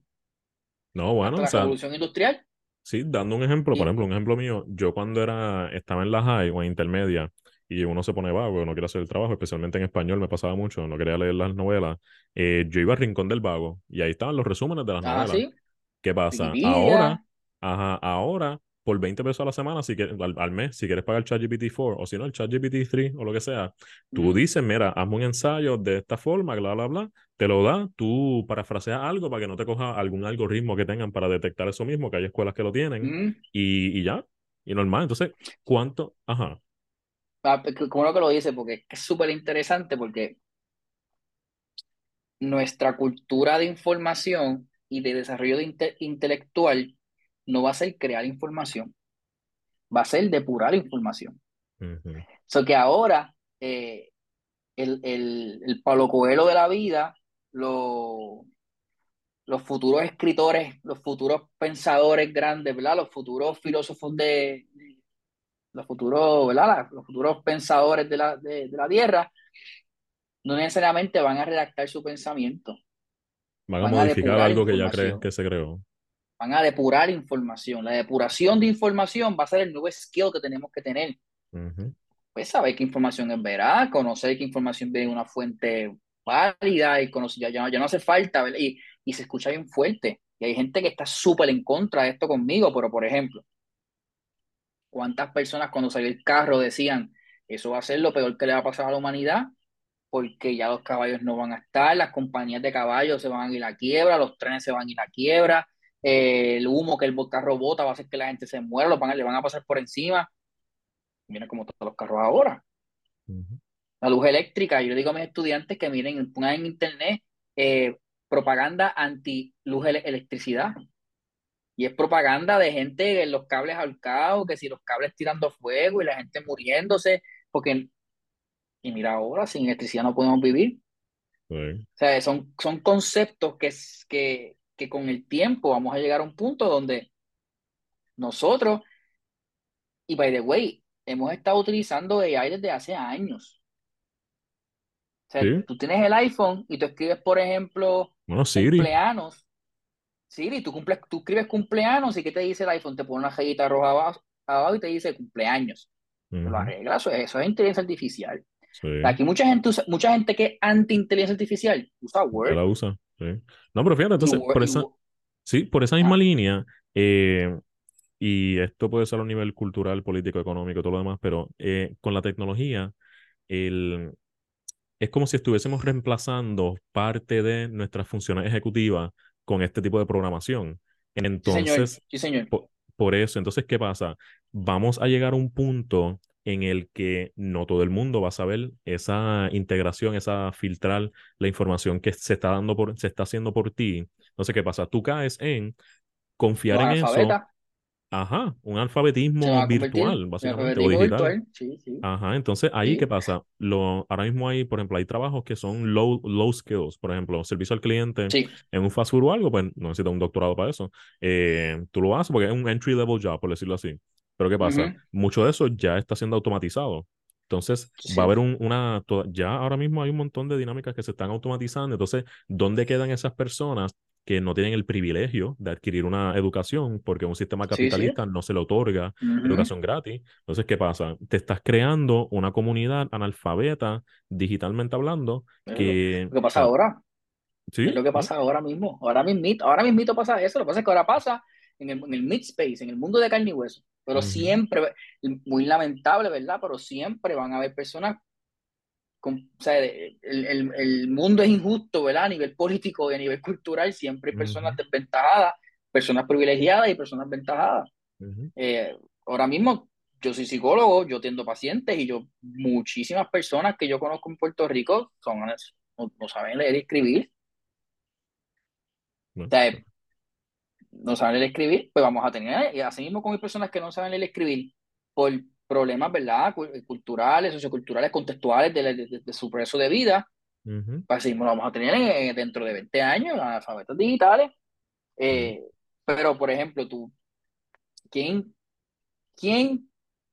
No, bueno, la revolución industrial. Sí, dando un ejemplo, por ejemplo, un ejemplo mío, yo cuando era, estaba en la high o en intermedia, y uno se pone vago, no quiere hacer el trabajo, especialmente en español me pasaba mucho, no quería leer las novelas, eh, yo iba al Rincón del Vago y ahí estaban los resúmenes de las ah, novelas. ¿sí? ¿Qué pasa? Ahora, ajá, ahora, por 20 pesos a la semana, si quieres, al, mes, si quieres pagar el ChatGPT 4 o si no, el ChatGPT 3 o lo que sea, tú dices, mira, hazme un ensayo de esta forma, bla, bla, bla, te lo da, tú parafraseas algo para que no te coja algún algoritmo que tengan para detectar eso mismo, que hay escuelas que lo tienen, y, y ya, y normal. Entonces, ¿cuánto? Ajá. Ah, como lo que lo dice, porque es súper interesante porque nuestra cultura de información y de desarrollo intelectual no va a ser crear información, va a ser depurar información. Uh que ahora eh, el, el, el palo coelho de la vida, lo, los futuros escritores, los futuros pensadores grandes, ¿verdad? Los futuros filósofos de, los futuros, ¿verdad? Los futuros pensadores de la, de, la Tierra, no necesariamente van a redactar su pensamiento. Van a modificar algo que ya creen que se creó. Van a depurar información. La depuración de información va a ser el nuevo skill que tenemos que tener. Pues saber qué información es veraz, conocer qué información viene de una fuente válida y conocer, ya, ya, no hace falta, Y, y se escucha bien fuerte. Y hay gente que está súper en contra de esto conmigo, pero por ejemplo, ¿Cuántas personas cuando salió el carro decían, eso va a ser lo peor que le va a pasar a la humanidad? Porque ya los caballos no van a estar, las compañías de caballos se van a ir a quiebra, los trenes se van a ir a quiebra, eh, el humo que el carro bota va a hacer que la gente se muera, los van, le van a pasar por encima. Miren cómo están los carros ahora. La luz eléctrica, yo le digo a mis estudiantes que miren, pongan en internet eh, propaganda anti luz electricidad. Y es propaganda de gente en los cables ahorcados, que si los cables tirando fuego y la gente muriéndose, porque, y mira ahora, sin electricidad no podemos vivir. O sea, son, son conceptos que, que, que con el tiempo vamos a llegar a un punto donde nosotros, y by the way, hemos estado utilizando AI desde hace años. O sea, tú tienes el iPhone y tú escribes, por ejemplo, bueno, Siri. cumpleaños Sí, tú, cumples, tú escribes cumpleaños y ¿qué te dice el iPhone? Te pone una rayita roja abajo, y te dice cumpleaños. Lo arregla, eso, eso, es inteligencia artificial. Aquí mucha gente mucha gente que es anti-inteligencia artificial usa Word. La usa, No, pero fíjate, entonces, por esa, sí, por esa misma línea, eh, y esto puede ser a un nivel cultural, político, económico, todo lo demás, pero eh, con la tecnología, el, es como si estuviésemos reemplazando parte de nuestras funciones ejecutivas con este tipo de programación. Entonces, sí, señor. Por, eso, entonces, ¿qué pasa? Vamos a llegar a un punto en el que no todo el mundo va a saber esa integración, esa filtrar la información que se está dando por, se está haciendo por ti. Entonces, ¿qué pasa? Tú caes en confiar en eso. Ajá, un alfabetismo virtual, básicamente, o digital. Sí, sí. Ajá, entonces ahí, ¿qué pasa? Lo, ahora mismo hay, por ejemplo, hay trabajos que son low, low skills, por ejemplo, servicio al cliente en un fast food o algo, pues no necesitas un doctorado para eso. Eh, tú lo haces porque es un entry level job, por decirlo así. Pero ¿qué pasa? Mucho de eso ya está siendo automatizado. Entonces, va a haber un, una, ya ahora mismo hay un montón de dinámicas que se están automatizando. Entonces, ¿dónde quedan esas personas que no tienen el privilegio de adquirir una educación porque un sistema capitalista no se le otorga educación gratis? Entonces, ¿qué pasa? Te estás creando una comunidad analfabeta, digitalmente hablando, que... ¿Qué pasa ahora? ¿Sí? Es lo que pasa ahora mismo. Ahora mismo, ahora mismo pasa eso. Lo que pasa es que ahora pasa en el, en el mid space, en el mundo de carne y hueso. Pero siempre, muy lamentable, ¿verdad? Pero siempre van a haber personas, con, o sea, el, el, el, mundo es injusto, ¿verdad? A nivel político y a nivel cultural, siempre hay personas desventajadas, personas privilegiadas y personas ventajadas. Eh, ahora mismo, yo soy psicólogo, yo atiendo pacientes y yo, muchísimas personas que yo conozco en Puerto Rico son, no, saben leer y escribir. O sea, no saben leer escribir, pues vamos a tener, y así mismo hay personas que no saben leer escribir por problemas, ¿verdad? Culturales, socioculturales, contextuales de, de, su proceso de vida, pues así mismo lo vamos a tener dentro de 20 años, alfabetos digitales. Eh, pero, por ejemplo, tú, ¿quién, ¿quién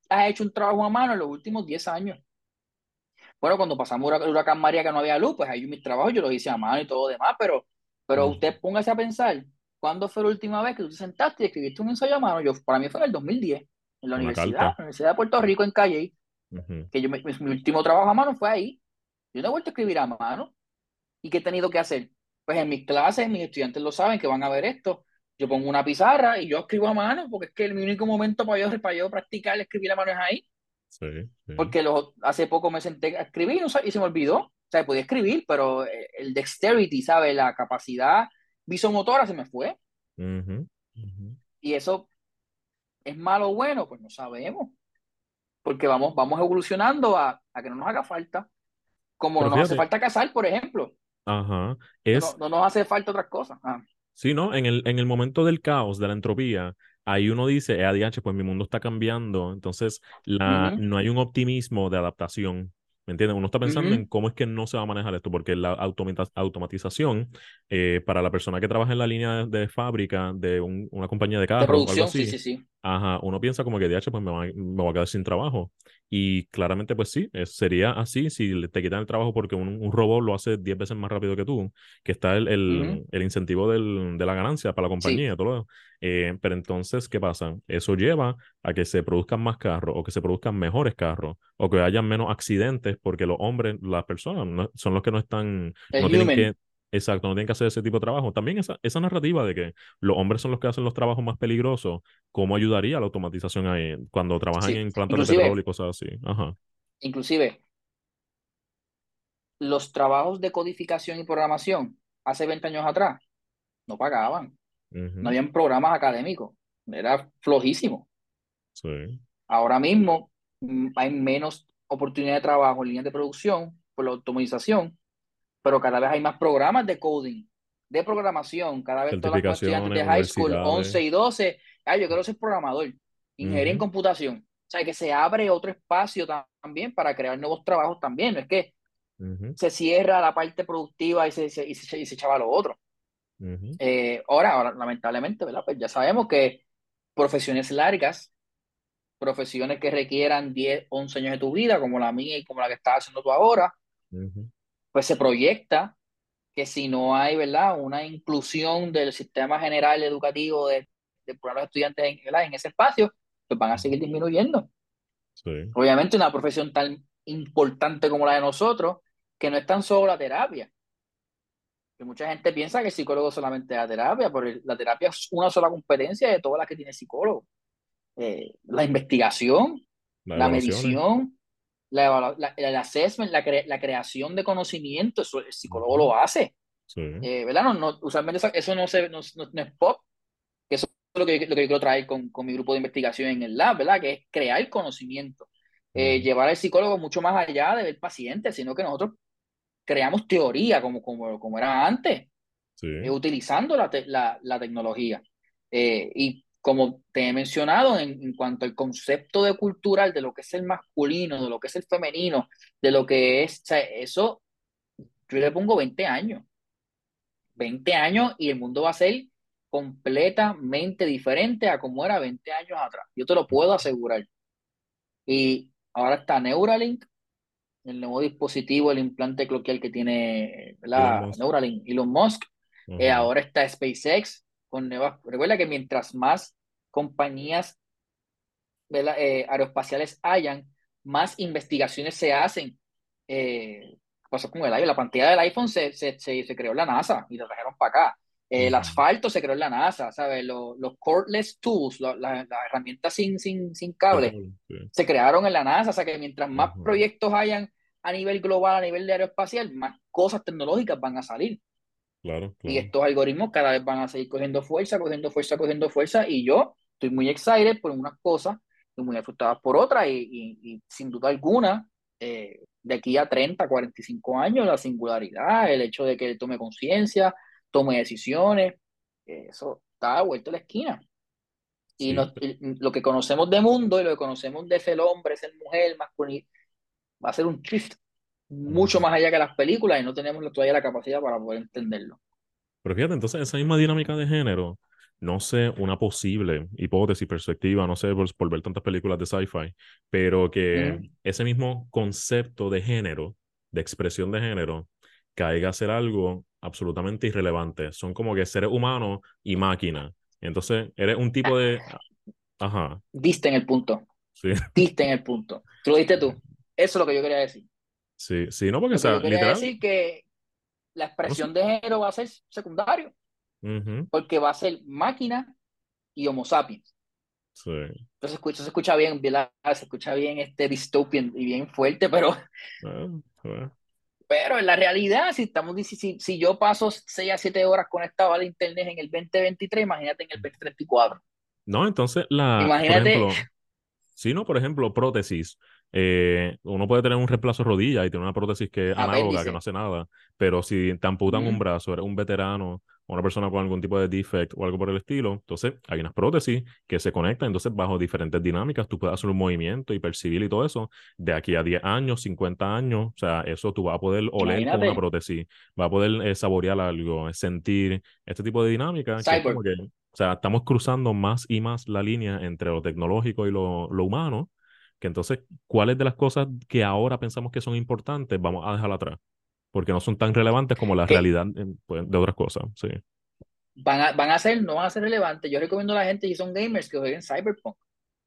ha hecho un trabajo a mano en los últimos 10 años? Bueno, cuando pasamos el huracán María que no había luz, pues ahí mis trabajos yo los hice a mano y todo demás, pero, pero usted póngase a pensar, ¿Cuándo fue la última vez que tú te sentaste y escribiste un ensayo a mano? Yo, para mí fue en el 2010, en la universidad, la Universidad de Puerto Rico, en Calle. Que yo, mi, último trabajo a mano fue ahí. Yo no he vuelto a escribir a mano. ¿Y qué he tenido que hacer? Pues en mis clases, mis estudiantes lo saben, que van a ver esto. Yo pongo una pizarra y yo escribo a mano, porque es que el único momento para yo, para yo practicar escribir a mano es ahí. Sí, Porque hace poco me senté a escribir y, se me olvidó. O sea, podía escribir, pero el dexterity, ¿sabes? La capacidad visomotora se me fue. Y eso es malo o bueno, pues no sabemos. Porque vamos, vamos evolucionando a, a que no nos haga falta. Como no nos hace falta casar, por ejemplo. Ajá. Es... No, nos hace falta otras cosas. Ah. Sí, ¿no? En el, en el momento del caos, de la entropía, ahí uno dice, eh, ADH, pues mi mundo está cambiando. Entonces, la, no hay un optimismo de adaptación. ¿Me entiendes? Uno está pensando en cómo es que no se va a manejar esto, porque la automatización eh, para la persona que trabaja en la línea de, fábrica de una compañía de carros o algo así, sí, sí, sí. Ajá, uno piensa como que DH pues me va, me a quedar sin trabajo. Y claramente pues sí, sería así si te quitan el trabajo porque un, un robot lo hace 10 veces más rápido que tú, que está el, el, el incentivo del, de la ganancia para la compañía, todo. Eh, pero entonces, ¿qué pasa? Eso lleva a que se produzcan más carros o que se produzcan mejores carros o que haya menos accidentes porque los hombres, las personas, son los que no están, no tienen que Exacto, no tienen que hacer ese tipo de trabajo. También esa, esa narrativa de que los hombres son los que hacen los trabajos más peligrosos, ¿cómo ayudaría la automatización ahí cuando trabajan en plantas de petróleo y cosas así? Ajá. Inclusive, los trabajos de codificación y programación hace 20 años atrás no pagaban. No habían programas académicos. Era flojísimo. Sí. Ahora mismo mm, hay menos oportunidad de trabajo en líneas de producción por la automatización pero cada vez hay más programas de coding, de programación, cada vez todas las estudiantes de high school, 11 y 12, ay, yo quiero ser programador, ingeniería en computación. O sea, que se abre otro espacio también para crear nuevos trabajos también, no es que se cierra la parte productiva y se, y se, y se echaba lo otro. Eh, ahora, ahora, lamentablemente, ¿verdad? Pues ya sabemos que profesiones largas, profesiones que requieran 10, 11 años de tu vida, como la mía y como la que estás haciendo tú ahora, pues se proyecta que si no hay, ¿verdad?, una inclusión del sistema general educativo de, de los estudiantes en, en ese espacio, pues van a seguir disminuyendo. Obviamente una profesión tan importante como la de nosotros, que no es tan solo la terapia. Que mucha gente piensa que el psicólogo solamente da terapia, pero la terapia es una sola competencia de todas las que tiene el psicólogo. Eh, la investigación, la medición, la, la, el assessment, la, la, creación de conocimiento, eso el psicólogo lo hace. Eh, ¿Verdad? No, no, usualmente eso, no, se, no, no, es pop, que eso es lo que, lo que yo quiero traer con, con, mi grupo de investigación en el lab, ¿verdad? Que es crear conocimiento. eh, llevar al psicólogo mucho más allá de ver pacientes, sino que nosotros creamos teoría como, como, como era antes, eh, utilizando la, la, la tecnología. Eh, y como te he mencionado, en, en, cuanto al concepto de cultural, de lo que es el masculino, de lo que es el femenino, de lo que es, o sea, eso, yo le pongo 20 años. 20 años y el mundo va a ser completamente diferente a como era 20 años atrás. Yo te lo puedo asegurar. Y ahora está Neuralink, el nuevo dispositivo, el implante cloquial que tiene la Neuralink, Elon Musk. Eh, ahora está SpaceX con nuevas. Recuerda que mientras más compañías eh, aeroespaciales hayan, más investigaciones se hacen. Eh, pasó con el iPhone, la pantalla del iPhone se, se, se, creó en la NASA y lo trajeron para acá. El asfalto se creó en la NASA, ¿sabes? Los, los cordless tools, las herramientas sin, sin, sin cable, se crearon en la NASA. O sea que mientras más proyectos hayan a nivel global, a nivel de aeroespacial, más cosas tecnológicas van a salir. Claro, Y estos algoritmos cada vez van a seguir cogiendo fuerza, cogiendo fuerza, cogiendo fuerza. Y yo estoy muy excited por unas cosas y muy afectadas por otras. Y, y, sin duda alguna, eh, de aquí a 30, 45 años, la singularidad, el hecho de que él tome conciencia, tome decisiones, eso está vuelto a la esquina. Y, lo que conocemos de mundo y lo que conocemos de ser hombre, ser mujer, masculino, va a ser un shift mucho más allá que las películas y no tenemos todavía la capacidad para poder entenderlo. Pero fíjate, entonces esa misma dinámica de género, no sé, una posible hipótesis, perspectiva, no sé por, ver tantas películas de sci-fi, pero que ese mismo concepto de género, de expresión de género, caiga a ser algo absolutamente irrelevante. Son como que seres humanos y máquina. Entonces, eres un tipo de... Ajá. Diste en el punto. Sí. Diste en el punto. Tú lo diste tú. Eso es lo que yo quería decir. Sí, sí, no, porque o sea, yo quería decir que la expresión de género va a ser secundario. Porque va a ser máquina y homo sapiens. Sí. Entonces se escucha bien, se escucha bien este dystopian y bien fuerte, pero pero en la realidad, si estamos si, si yo paso 6 a 7 horas conectado al internet en el 2023, imagínate en el 2034. No, entonces la Imagínate. Por ejemplo, sí, no, por ejemplo, prótesis. Eh, uno puede tener un reemplazo de rodilla y tener una prótesis que es análoga, que no hace nada, pero si te amputan un brazo, eres un veterano una persona con algún tipo de defect o algo por el estilo, entonces hay unas prótesis que se conectan, entonces bajo diferentes dinámicas tú puedes hacer un movimiento y percibir y todo eso, de aquí a 10 años, 50 años, o sea, eso tú vas a poder oler con una prótesis, vas a poder eh, saborear algo, sentir este tipo de dinámica. o sea, estamos cruzando más y más la línea entre lo tecnológico y lo, lo humano, que entonces, ¿cuáles de las cosas que ahora pensamos que son importantes vamos a dejar atrás? Porque no son tan relevantes como la realidad pues, de otras cosas. Sí. Van a, van a ser, no van a ser relevantes. Yo recomiendo a la gente, si son gamers, que jueguen Cyberpunk.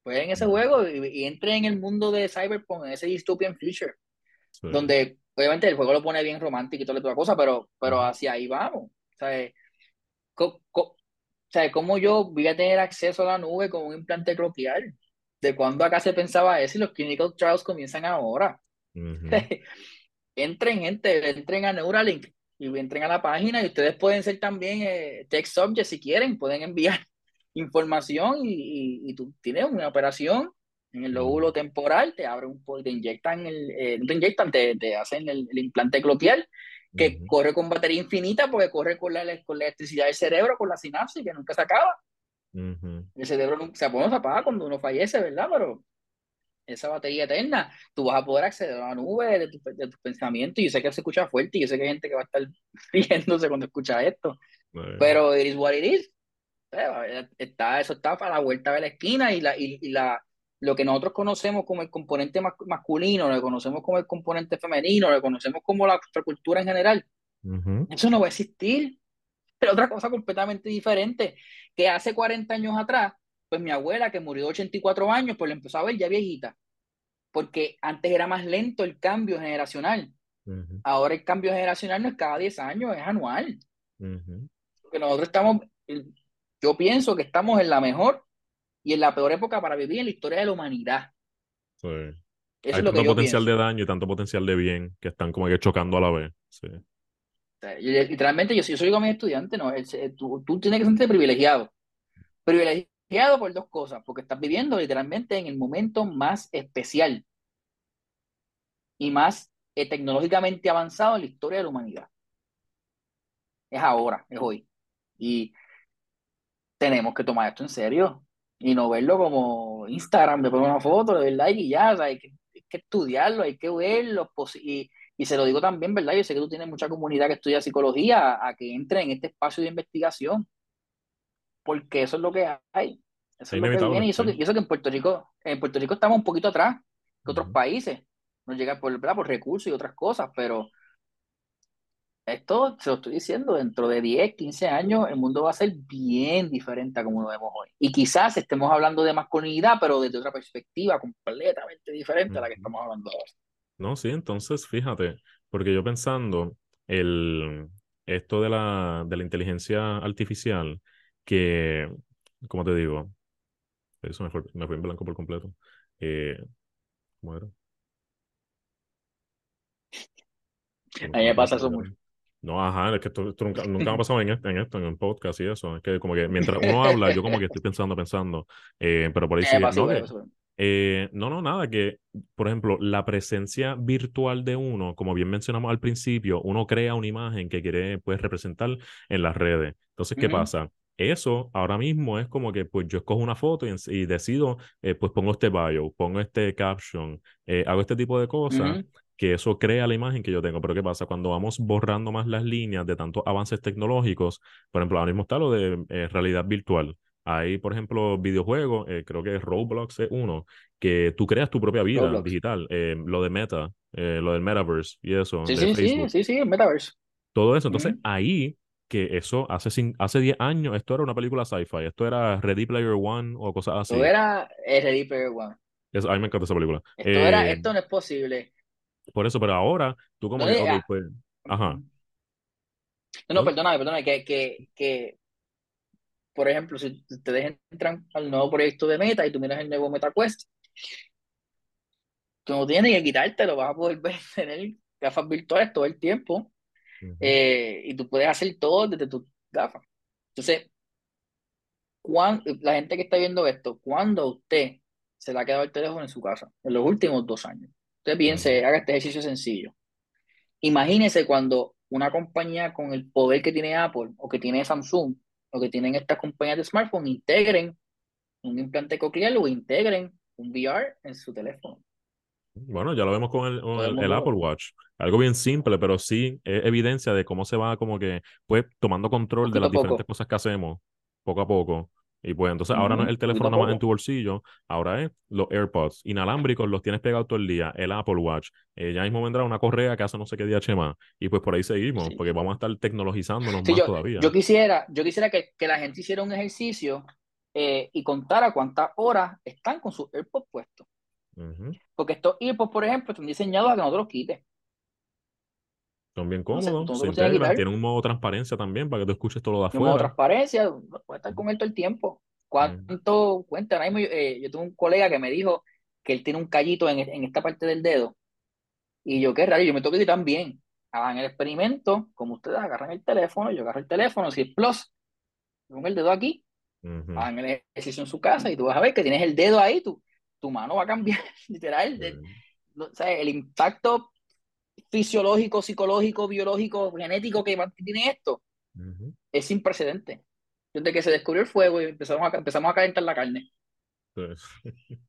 Jueguen ese juego y, entren en el mundo de Cyberpunk, en ese dystopian future, donde obviamente el juego lo pone bien romántico y toda la cosa, pero, pero hacia ahí vamos. ¿Sabes? ¿Cómo yo voy a tener acceso a la nube con un implante cloquial? ¿De cuándo acá se pensaba eso y los clinical trials comienzan ahora? entren, gente, entren a Neuralink y entren a la página y ustedes pueden ser también eh, tech subjects si quieren, pueden enviar información y, y, tú tienes una operación en el lóbulo temporal, te abren un te inyectan el, eh, te inyectan, te, hacen el, implante cloquial que corre con batería infinita porque corre con la, con la electricidad del cerebro, con la sinapsis que nunca se acaba. El cerebro bueno, se apaga cuando uno fallece, ¿verdad? Pero esa batería eterna, tú vas a poder acceder a la nube de, tus pensamientos. Y yo sé que se escucha fuerte y yo sé que hay gente que va a estar riéndose cuando escucha esto. Pero it is what it is. Eh, está, eso está para la vuelta de la esquina y, la, y, la, lo que nosotros conocemos como el componente masculino, lo que conocemos como el componente femenino, lo que conocemos como la cultura en general, eso no va a existir. Pero otra cosa completamente diferente, que hace 40 años atrás pues mi abuela, que murió de 84 años, pues la empezó a ver ya viejita, porque antes era más lento el cambio generacional. Ahora el cambio generacional no es cada 10 años, es anual. Porque nosotros estamos, yo pienso que estamos en la mejor y en la peor época para vivir en la historia de la humanidad. Sí. Hay tanto potencial de daño y tanto potencial de bien que están como que chocando a la vez. Sí. literalmente, yo, yo soy como mi estudiante, no, tú, tú, tienes que sentirte privilegiado. Privilegiado por dos cosas, porque estás viviendo literalmente en el momento más especial y más eh, tecnológicamente avanzado en la historia de la humanidad. Es ahora, es hoy. Y tenemos que tomar esto en serio y no verlo como Instagram, de poner una foto, de ver like y ya, o sea, hay, que, estudiarlo, hay que verlo. Y, y se lo digo también, ¿verdad? Yo sé que tú tienes mucha comunidad que estudia psicología, a, que entre en este espacio de investigación, porque eso es lo que hay. Eso es lo que viene. Y eso, que, eso en Puerto Rico, en Puerto Rico estamos un poquito atrás que otros países. Nos llega por, por recursos y otras cosas, pero esto se lo estoy diciendo, dentro de 10, 15 años el mundo va a ser bien diferente a como lo vemos hoy. Y quizás estemos hablando de masculinidad, pero desde otra perspectiva completamente diferente a la que estamos hablando ahora. No, sí, entonces fíjate, porque yo pensando, el, esto de la, de la inteligencia artificial, que, como te digo, eso me fue, me fue en blanco por completo. Eh, ¿Cómo era? A mí me pasa eso mucho. No, ajá, es que esto, nunca, me ha pasado en, esto, en esto, en un podcast y eso. Es que como que mientras uno habla, yo como que estoy pensando, pensando. Eh, pero por ahí sí. No, eh, no, no, nada, que, por ejemplo, la presencia virtual de uno, como bien mencionamos al principio, uno crea una imagen que quiere, pues, representar en las redes. Entonces, ¿qué pasa? Eso ahora mismo es como que, pues, yo escojo una foto y, decido, eh, pues, pongo este bio, pongo este caption, hago este tipo de cosas que eso crea la imagen que yo tengo. Pero ¿qué pasa? Cuando vamos borrando más las líneas de tantos avances tecnológicos, por ejemplo, ahora mismo está lo de eh, realidad virtual. Hay, por ejemplo, videojuegos, eh, creo que Roblox es uno, que tú creas tu propia vida digital. Eh, lo de Meta, lo del Metaverse y eso. Sí, sí, sí, sí, sí, Metaverse. Todo eso. Entonces, ahí que eso hace, hace 10 años, esto era una película sci-fi, esto era Ready Player One o cosas así. Esto era Ready Player One. A mí me encanta esa película. Esto, era, esto no es posible. Por eso, pero ahora tú como que, ah, pues, ajá. No, no, perdóname, perdóname, que, que, que, por ejemplo, si ustedes entran al nuevo proyecto de Meta y tú miras el nuevo MetaQuest, tú no tienes que quitártelo, vas a poder ver, tener gafas virtuales todo el tiempo eh, y tú puedes hacer todo desde tus gafas. Entonces, la gente que está viendo esto, ¿cuándo usted se le ha quedado el teléfono en su casa? En los últimos dos años. Usted piense, haga este ejercicio sencillo. Imagínese cuando una compañía con el poder que tiene Apple o que tiene Samsung o que tienen estas compañías de smartphone integren un implante coclear o integren un VR en su teléfono. Bueno, ya lo vemos con el, el, Apple Watch. Algo bien simple, pero sí es evidencia de cómo se va como que, pues, tomando control de las diferentes cosas que hacemos poco a poco. Y pues entonces ahora no es el teléfono nada más en tu bolsillo, ahora es los AirPods inalámbricos, los tienes pegados todo el día, el Apple Watch, eh, ya mismo vendrá una correa que hace no sé qué día más, y pues por ahí seguimos, porque vamos a estar tecnologizándonos más todavía. Yo quisiera, yo quisiera que, que la gente hiciera un ejercicio eh, y contara cuántas horas están con sus AirPods puestos. Porque estos AirPods, por ejemplo, están diseñados a que no te los quites. Son bien cómodos, se integran, tienen un modo transparencia también para que tú escuches todo lo de afuera. Un modo transparencia, puedes estar con él todo el tiempo. ¿Cuánto cuenta? Eh, yo tengo un colega que me dijo que él tiene un callito en, en esta parte del dedo. Y yo, qué raro, yo me tengo que también. Hagan el experimento, como ustedes agarran el teléfono, yo agarro el teléfono, si es plus, pongo el dedo aquí, hagan el ejercicio en su casa y tú vas a ver que tienes el dedo ahí, tu, tu mano va a cambiar, literal. o sea, el impacto fisiológico, psicológico, biológico, genético que tiene esto es sin precedente. Desde que se descubrió el fuego y empezamos a, empezamos a calentar la carne.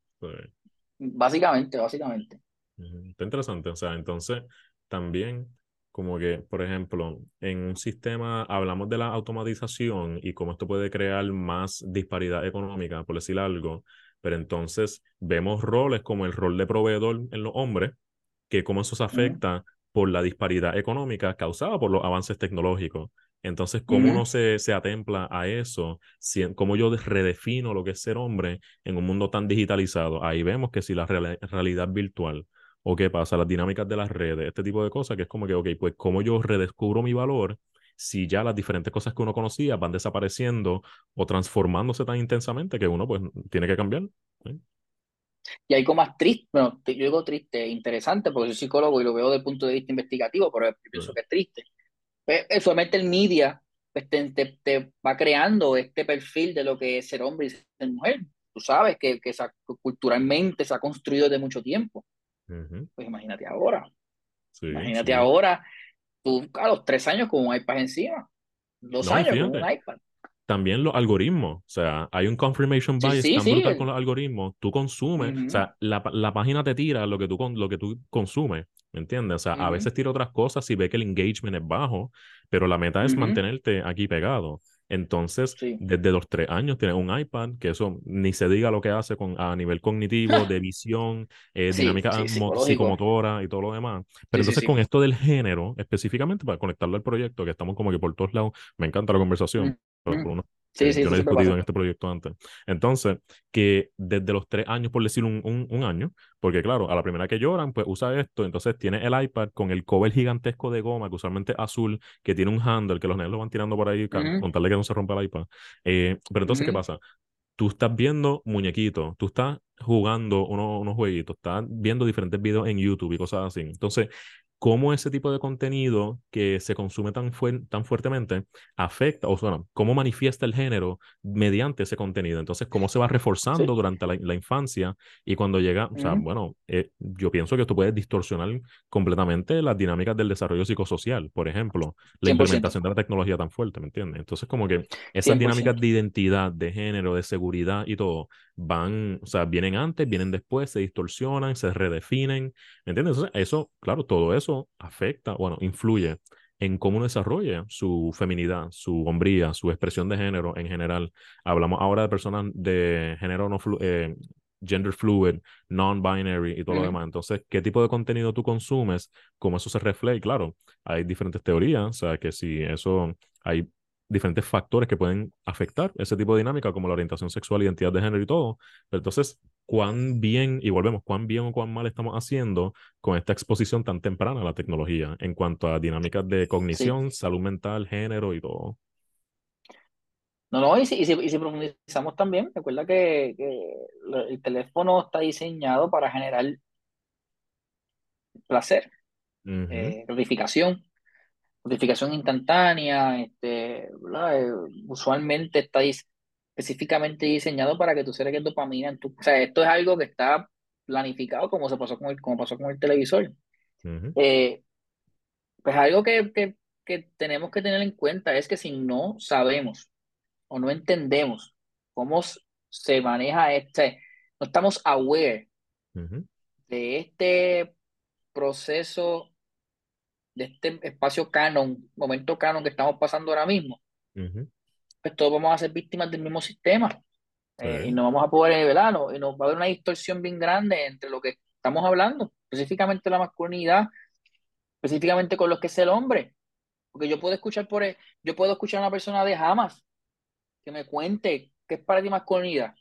Básicamente, básicamente. Está interesante. O sea, entonces también como que, por ejemplo, en un sistema hablamos de la automatización y cómo esto puede crear más disparidad económica, por decir algo, pero entonces vemos roles como el rol de proveedor en los hombres, que cómo eso se afecta por la disparidad económica causada por los avances tecnológicos. Entonces, ¿cómo uno se, se atempla a eso? Si, ¿Cómo yo redefino lo que es ser hombre en un mundo tan digitalizado? Ahí vemos que si la realidad virtual o qué pasa, las dinámicas de las redes, este tipo de cosas, que es como que, ok, pues cómo yo redescubro mi valor si ya las diferentes cosas que uno conocía van desapareciendo o transformándose tan intensamente que uno pues tiene que cambiar. Y algo más triste, bueno, yo digo triste, interesante, porque soy psicólogo y lo veo desde el punto de vista investigativo, pero yo pienso que es triste. Pues, usualmente el media pues, te, te, va creando este perfil de lo que es ser hombre y ser mujer. Tú sabes que, que culturalmente se ha construido desde mucho tiempo. Pues imagínate ahora. Sí, imagínate sí. ahora, tú a los tres años con un iPad encima. Dos No, años con un iPad. también los algoritmos, o sea, hay un confirmation bias sí, tan sí. brutal con los algoritmos, tú consumes, o sea, la, la página te tira lo que tú, con- lo que tú consumes, ¿me entiendes? O sea, a veces tira otras cosas si ve que el engagement es bajo, pero la meta es mantenerte aquí pegado. Entonces, Sí. desde los tres años tienes un iPad, que eso ni se diga lo que hace con, a nivel cognitivo, de visión, eh, Sí, dinámica sí, psicomotora y todo lo demás. Pero entonces con esto del género, específicamente para conectarlo al proyecto, que estamos como que por todos lados, me encanta la conversación Sí, que sí, yo eso no he discutido pasa. en este proyecto antes. Entonces, que desde los tres años, por decir un, un, un año, porque claro, a la primera que lloran, pues usa esto, entonces tiene el iPad con el cover gigantesco de goma, que usualmente es azul, que tiene un handle, que los nenes lo van tirando por ahí, con tal de que no se rompa el iPad. Eh, pero entonces, ¿qué pasa? tú estás viendo muñequitos, tú estás jugando unos, unos jueguitos, estás viendo diferentes videos en YouTube y cosas así. Entonces, ¿cómo ese tipo de contenido que se consume tan, fuer- tan fuertemente afecta, o sea, cómo manifiesta el género mediante ese contenido? Entonces, ¿cómo se va reforzando Sí. durante la, la infancia y cuando llega, o sea, bueno, eh, yo pienso que esto puede distorsionar completamente las dinámicas del desarrollo psicosocial, por ejemplo, la 100%. implementación de la tecnología tan fuerte, ¿me entiendes? Entonces, como que esas dinámicas 100%. de identidad, de género, de seguridad y todo, van, o sea, vienen antes, vienen después, se distorsionan, se redefinen, ¿me entiendes? Entonces, eso, claro, todo eso afecta, bueno, influye en cómo uno desarrolla su feminidad, su hombría, su expresión de género en general. Hablamos ahora de personas de género no flu eh, gender fluid, non-binary y todo lo Ujú. demás. Entonces, ¿qué tipo de contenido tú consumes? ¿Cómo eso se refleja? Y claro, hay diferentes teorías, o sea, que si eso, hay diferentes factores que pueden afectar ese tipo de dinámica, como la orientación sexual, identidad de género y todo. Pero entonces, ¿cuán bien, y volvemos, cuán bien o cuán mal estamos haciendo con esta exposición tan temprana a la tecnología en cuanto a dinámicas de Sí. cognición, salud mental, género y todo? No, no, y si, y si, y si profundizamos también, recuerda que, el teléfono está diseñado para generar placer, eh, gratificación, gratificación instantánea, este. Eh, usualmente está específicamente diseñado para que tú segregues dopamina en tu... O sea, esto es algo que está planificado como se pasó con el, como pasó con el televisor. Eh, pues algo que, que, que tenemos que tener en cuenta es que si no sabemos o no entendemos cómo se maneja este, no estamos aware de este proceso, de este espacio canon, momento canon que estamos pasando ahora mismo, ujú. pues todos vamos a ser víctimas del mismo sistema eh, y Sí. no vamos a poder nivelarlo y nos va a haber una distorsión bien grande entre lo que estamos hablando, específicamente la masculinidad, específicamente con lo que es el hombre. Porque yo puedo escuchar por, e- yo puedo escuchar a una persona de Hamas que me cuente qué es para ti masculinidad.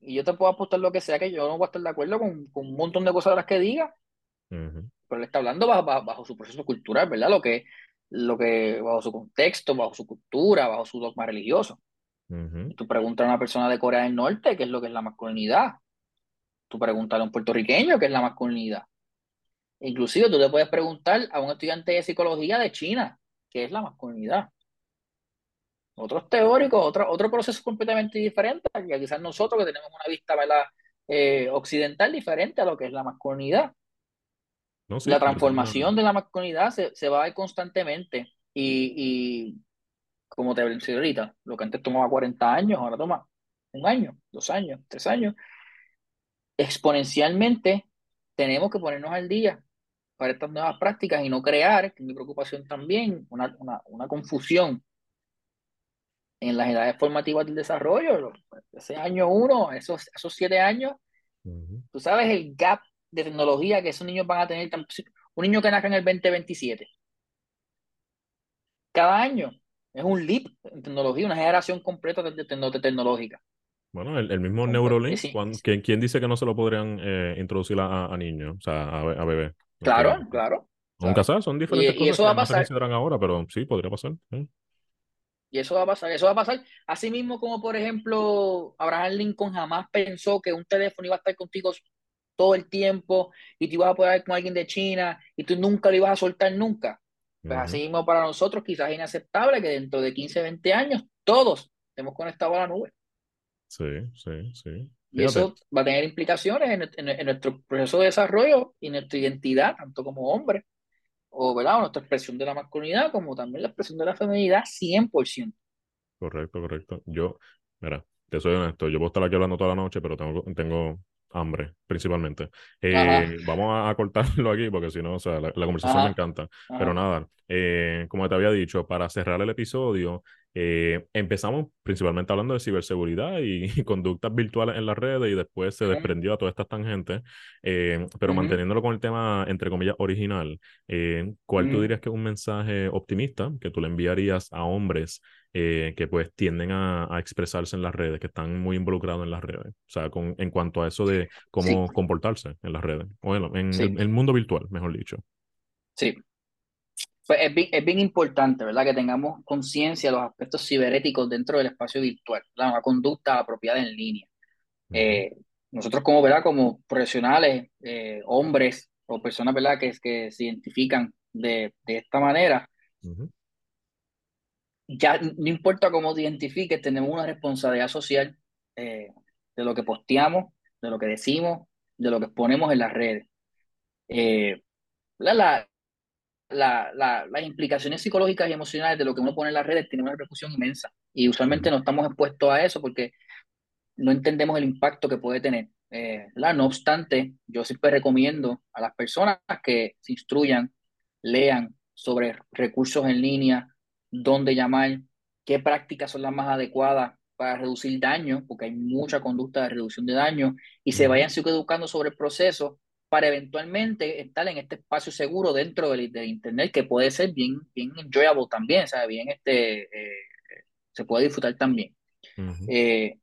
Y yo te puedo apostar lo que sea, que yo no voy a estar de acuerdo con, con un montón de cosas de las que diga, Ujú, pero él está hablando bajo, bajo, bajo su proceso cultural, ¿verdad? Lo que, lo que, bajo su contexto, bajo su cultura, bajo su dogma religioso. tú preguntas a una persona de Corea del Norte qué es lo que es la masculinidad. Tú preguntas a un puertorriqueño qué es la masculinidad. Inclusive tú le puedes preguntar a un estudiante de psicología de China qué es la masculinidad. Otros teóricos, otro, otro proceso completamente diferente, que quizás nosotros que tenemos una vista ¿verdad? Eh, occidental diferente a lo que es la masculinidad. No, sí, La transformación de la masculinidad se, se va a dar constantemente y, y como te decía ahorita, lo que antes tomaba 40 años, ahora toma un año, dos años, tres años. Exponencialmente tenemos que ponernos al día para estas nuevas prácticas y no crear, que es mi preocupación también, una, una, una confusión en las edades formativas del desarrollo, ese año uno, esos, esos siete años, Ujú. tú sabes el gap de tecnología que esos niños van a tener, un niño que nace en el 2027, cada año es un leap en tecnología, una generación completa de, de, de tecnológica. Bueno, el, el mismo ¿cuán- es- ¿quién, quién dice que no se lo podrían eh, introducir a, a niños, o sea, a, a bebés? claro, claro, nunca sabes, son diferentes y cosas eso va que a no se pasar, consideran ahora, pero sí, podría pasar. ¿eh? y eso va a pasar, eso va a pasar. Así mismo como, por ejemplo, Abraham Lincoln jamás pensó que un teléfono iba a estar contigo todo el tiempo y te ibas a poder con alguien de China y tú nunca lo ibas a soltar nunca. Pues así mismo para nosotros quizás es inaceptable que dentro de 15, 20 años todos estemos conectados a la nube. Sí, sí, sí. Y eso va a tener implicaciones en, nuestro proceso de desarrollo y nuestra identidad, tanto como hombre, o ¿verdad? nuestra expresión de la masculinidad, como también la expresión de la feminidad, 100%. Correcto, correcto. Yo, mira, te soy honesto, yo puedo estar aquí hablando toda la noche, pero tengo, tengo hambre, principalmente. Eh, vamos a, cortarlo aquí porque si no, o sea, la, conversación me encanta. Pero nada, eh, como te había dicho, para cerrar el episodio, eh, empezamos principalmente hablando de ciberseguridad y, conductas virtuales en las redes y después se desprendió a todas estas tangentes, pero manteniéndolo con el tema, entre comillas, original, ¿cuál tú dirías que es un mensaje optimista que tú le enviarías a hombres eh, que pues tienden a, expresarse en las redes, que están muy involucrados en las redes, o sea, con, en cuanto a eso de cómo comportarse en las redes, bueno, en el, mundo virtual, mejor dicho. Sí. Pues es bien, es bien importante, ¿verdad? Que tengamos conciencia de los aspectos ciberéticos dentro del espacio virtual, la conducta apropiada en línea. Eh, nosotros como, ¿verdad? Como profesionales, eh, hombres o personas, ¿verdad? Que, que se identifican de, de esta manera, ya no importa cómo te identifiques, tenemos una responsabilidad social eh, de lo que posteamos, de lo que decimos, de lo que exponemos en las redes. Eh, la, la, las implicaciones psicológicas y emocionales de lo que uno pone en las redes tienen una repercusión inmensa. Y usualmente no estamos expuestos a eso porque no entendemos el impacto que puede tener. Eh, no obstante, yo siempre recomiendo a las personas que se instruyan, lean sobre recursos en línea, dónde llamar, qué prácticas son las más adecuadas para reducir daño, porque hay mucha conducta de reducción de daño, y se vayan educando sobre el proceso para eventualmente estar en este espacio seguro dentro del, Internet, que puede ser bien, bien enjoyable también, ¿sabe? Bien, este, eh, se puede disfrutar también. Eh,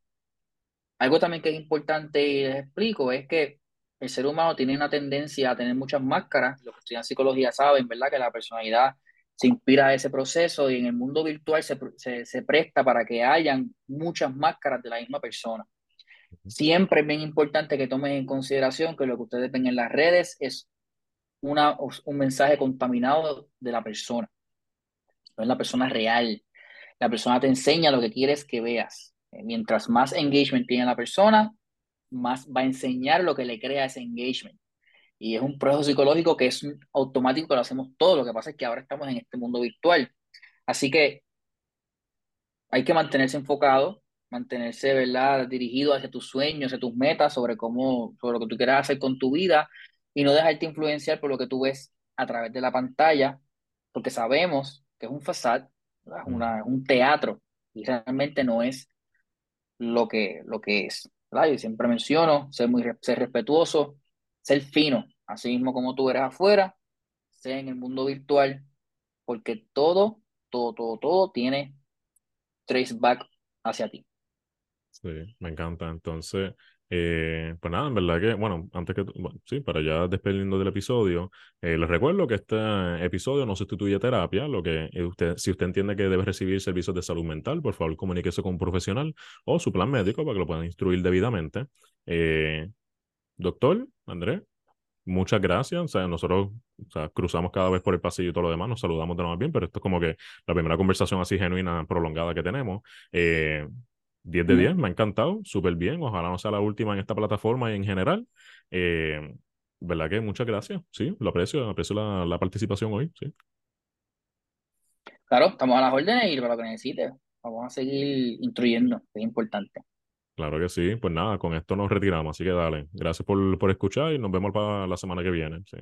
algo también que es importante y les explico es que el ser humano tiene una tendencia a tener muchas máscaras, los que estudian psicología saben, ¿verdad? Que la personalidad se inspira a ese proceso y en el mundo virtual se, se, presta para que hayan muchas máscaras de la misma persona. Siempre es bien importante que tomen en consideración que lo que ustedes ven en las redes es una, un mensaje contaminado de la persona, no es la persona real. La persona te enseña lo que quieres que veas. Eh, mientras más engagement tiene la persona, más va a enseñar lo que le crea ese engagement. Y es un proceso psicológico que es automático, lo hacemos todo. Lo que pasa es que ahora estamos en este mundo virtual. Así que hay que mantenerse enfocado, mantenerse, ¿verdad?, dirigido hacia tus sueños, hacia tus metas, sobre cómo, sobre lo que tú quieras hacer con tu vida y no dejarte influenciar por lo que tú ves a través de la pantalla, porque sabemos que es un fasad, es, una, un teatro y realmente no es lo que, lo que es. ¿verdad? Yo siempre menciono ser muy ser respetuoso, ser fino, así mismo como tú eres afuera, sea en el mundo virtual, porque todo, todo, todo, todo tiene traceback hacia ti. Sí, me encanta. Entonces, eh, pues nada, en verdad que, bueno, antes que, sí, para ya despedirnos del episodio, eh, les recuerdo que este episodio no sustituye terapia, lo que eh, usted, si usted entiende que debe recibir servicios de salud mental, por favor comuníquese con un profesional o su plan médico para que lo puedan instruir debidamente. Doctor, Andrés, muchas gracias. O sea, nosotros cruzamos cada vez por el pasillo y todo lo demás, nos saludamos de lo más bien, pero esto es como que la primera conversación así genuina, prolongada que tenemos. 10 eh, de 10, me ha encantado, súper bien. Ojalá no sea la última en esta plataforma y en general. Eh, ¿Verdad que muchas gracias? Sí, lo aprecio, aprecio la, la participación hoy, sí. Claro, estamos a las órdenes y para lo que necesite. Vamos a seguir instruyendo, es importante. Claro que sí. Pues nada, con esto nos retiramos, así que dale. Gracias por, por escuchar y nos vemos para la semana que viene. Sí.